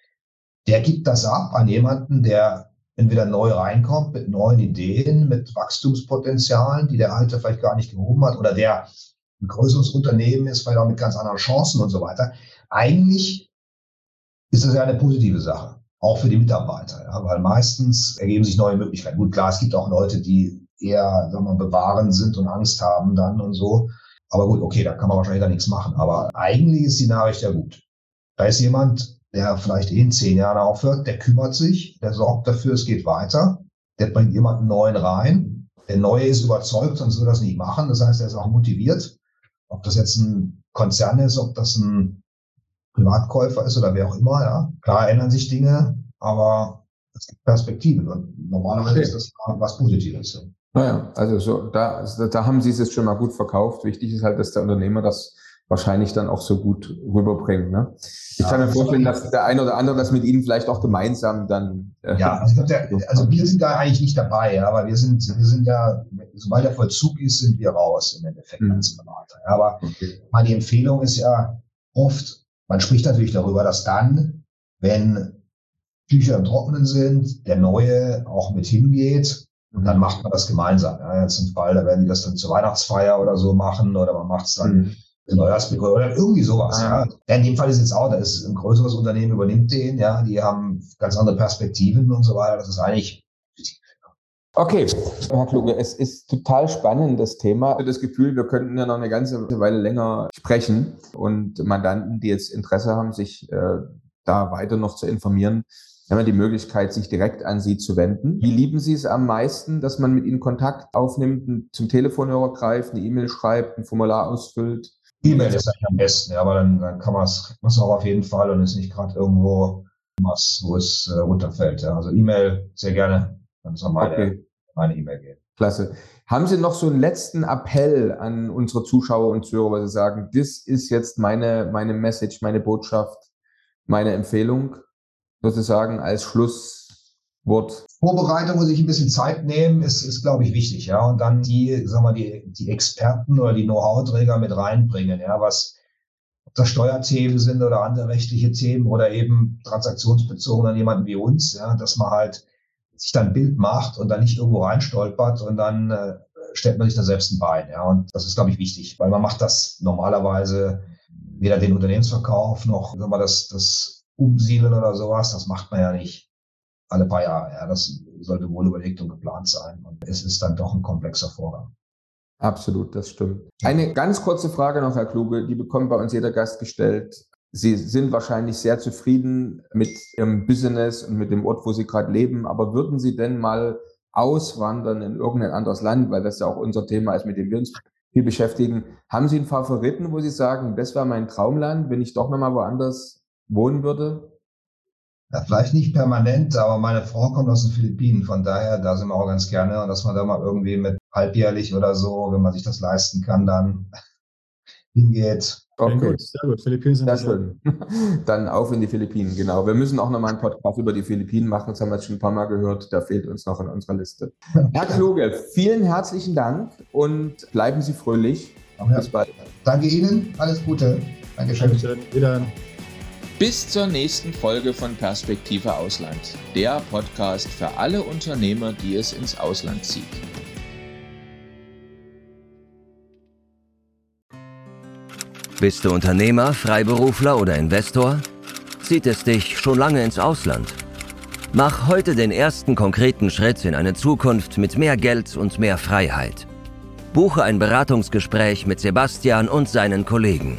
der gibt das ab an jemanden, der entweder neu reinkommt mit neuen Ideen, mit Wachstumspotenzialen, die der Alte vielleicht gar nicht gehoben hat, oder der ein größeres Unternehmen ist, vielleicht auch mit ganz anderen Chancen und so weiter. Eigentlich ist das ja eine positive Sache, auch für die Mitarbeiter, ja, weil meistens ergeben sich neue Möglichkeiten. Gut, klar, es gibt auch Leute, die eher, sagen wir mal, bewahren sind und Angst haben dann und so. Aber gut, okay, da kann man wahrscheinlich da nichts machen. Aber eigentlich ist die Nachricht ja gut. Da ist jemand, der vielleicht in zehn Jahren aufhört, der kümmert sich, der sorgt dafür, es geht weiter, der bringt jemanden neuen rein. Der Neue ist überzeugt, sonst würde er das nicht machen. Das heißt, er ist auch motiviert. Ob das jetzt ein Konzern ist, ob das ein Privatkäufer ist oder wer auch immer, ja. Klar ändern sich Dinge, aber es gibt Perspektiven und normalerweise okay. ist das was Positives. Naja, also so, da, da haben Sie es schon mal gut verkauft. Wichtig ist halt, dass der Unternehmer das wahrscheinlich dann auch so gut rüberbringen. Ne? Ich ja, kann mir vorstellen, dass der eine oder andere das mit Ihnen vielleicht auch gemeinsam dann. Äh, ja, also, der, also, wir sind da eigentlich nicht dabei, aber wir sind, wir sind ja, sobald der Vollzug ist, sind wir raus im Endeffekt mhm. als Berater. Aber okay. meine Empfehlung ist ja oft, man spricht natürlich darüber, dass dann, wenn Tücher im Trockenen sind, der Neue auch mit hingeht, und dann macht man das gemeinsam. Ja, jetzt im Fall, da werden die das dann zur Weihnachtsfeier oder so machen oder man macht es dann mhm Neujahrsbeginn oder irgendwie sowas. Ja. ja. In dem Fall ist jetzt auch, da ist ein größeres Unternehmen übernimmt den, ja, die haben ganz andere Perspektiven und so weiter. Das ist eigentlich Okay, Herr Kluge, es ist total spannend, das Thema. Ich habe das Gefühl, wir könnten ja noch eine ganze Weile länger sprechen und Mandanten, die jetzt Interesse haben, sich äh, da weiter noch zu informieren, haben ja die Möglichkeit, sich direkt an Sie zu wenden. Wie lieben Sie es am meisten, dass man mit Ihnen Kontakt aufnimmt, zum Telefonhörer greift, eine E-Mail schreibt, ein Formular ausfüllt? E-Mail ist eigentlich am besten, ja, aber dann, dann kann man es auch auf jeden Fall und ist nicht gerade irgendwo was, wo es äh, runterfällt. Ja. Also E-Mail sehr gerne. Dann ist auch meine okay meine E-Mail gehen. Klasse. Haben Sie noch so einen letzten Appell an unsere Zuschauer und Zuhörer, weil Sie sagen, das ist jetzt meine, meine Message, meine Botschaft, meine Empfehlung, sozusagen als Schlusswort? Vorbereitung muss ich ein bisschen Zeit nehmen, ist, ist glaube ich, wichtig, ja. Und dann die, sagen wir, die, die Experten oder die Know-how-Träger mit reinbringen, ja, was ob das Steuerthemen sind oder andere rechtliche Themen oder eben transaktionsbezogen an jemanden wie uns, ja, dass man halt sich dann ein Bild macht und dann nicht irgendwo reinstolpert und dann äh, stellt man sich da selbst ein Bein. Ja, und das ist, glaube ich, wichtig, weil man macht das normalerweise weder den Unternehmensverkauf noch sagen wir, das, das Umsiedeln oder sowas, das macht man ja nicht alle paar Jahre. Ja, das sollte wohl überlegt und geplant sein. Und es ist dann doch ein komplexer Vorgang. Absolut, das stimmt. Eine ganz kurze Frage noch, Herr Kluge, die bekommt bei uns jeder Gast gestellt. Sie sind wahrscheinlich sehr zufrieden mit Ihrem Business und mit dem Ort, wo Sie gerade leben. Aber würden Sie denn mal auswandern in irgendein anderes Land, weil das ja auch unser Thema ist, mit dem wir uns viel beschäftigen. Haben Sie einen Favoriten, wo Sie sagen, das wäre mein Traumland, wenn ich doch nochmal woanders wohnen würde? Ja, vielleicht nicht permanent, aber meine Frau kommt aus den Philippinen. Von daher, da sind wir auch ganz gerne. Und dass man da mal irgendwie mit halbjährlich oder so, wenn man sich das leisten kann, dann hingeht. Okay. Sehr gut, sehr gut. Philippinen sind sehr schön. Dann auf in die Philippinen, genau. Wir müssen auch nochmal einen Podcast über die Philippinen machen. Das haben wir jetzt schon ein paar Mal gehört. Da fehlt uns noch in unserer Liste. Herr Kluge, vielen herzlichen Dank und bleiben Sie fröhlich. Bis bald. Danke Ihnen. Alles Gute. Dankeschön. Dankeschön. Wieder. Bis zur nächsten Folge von Perspektive Ausland, der Podcast für alle Unternehmer, die es ins Ausland zieht. Bist du Unternehmer, Freiberufler oder Investor? Zieht es dich schon lange ins Ausland? Mach heute den ersten konkreten Schritt in eine Zukunft mit mehr Geld und mehr Freiheit. Buche ein Beratungsgespräch mit Sebastian und seinen Kollegen.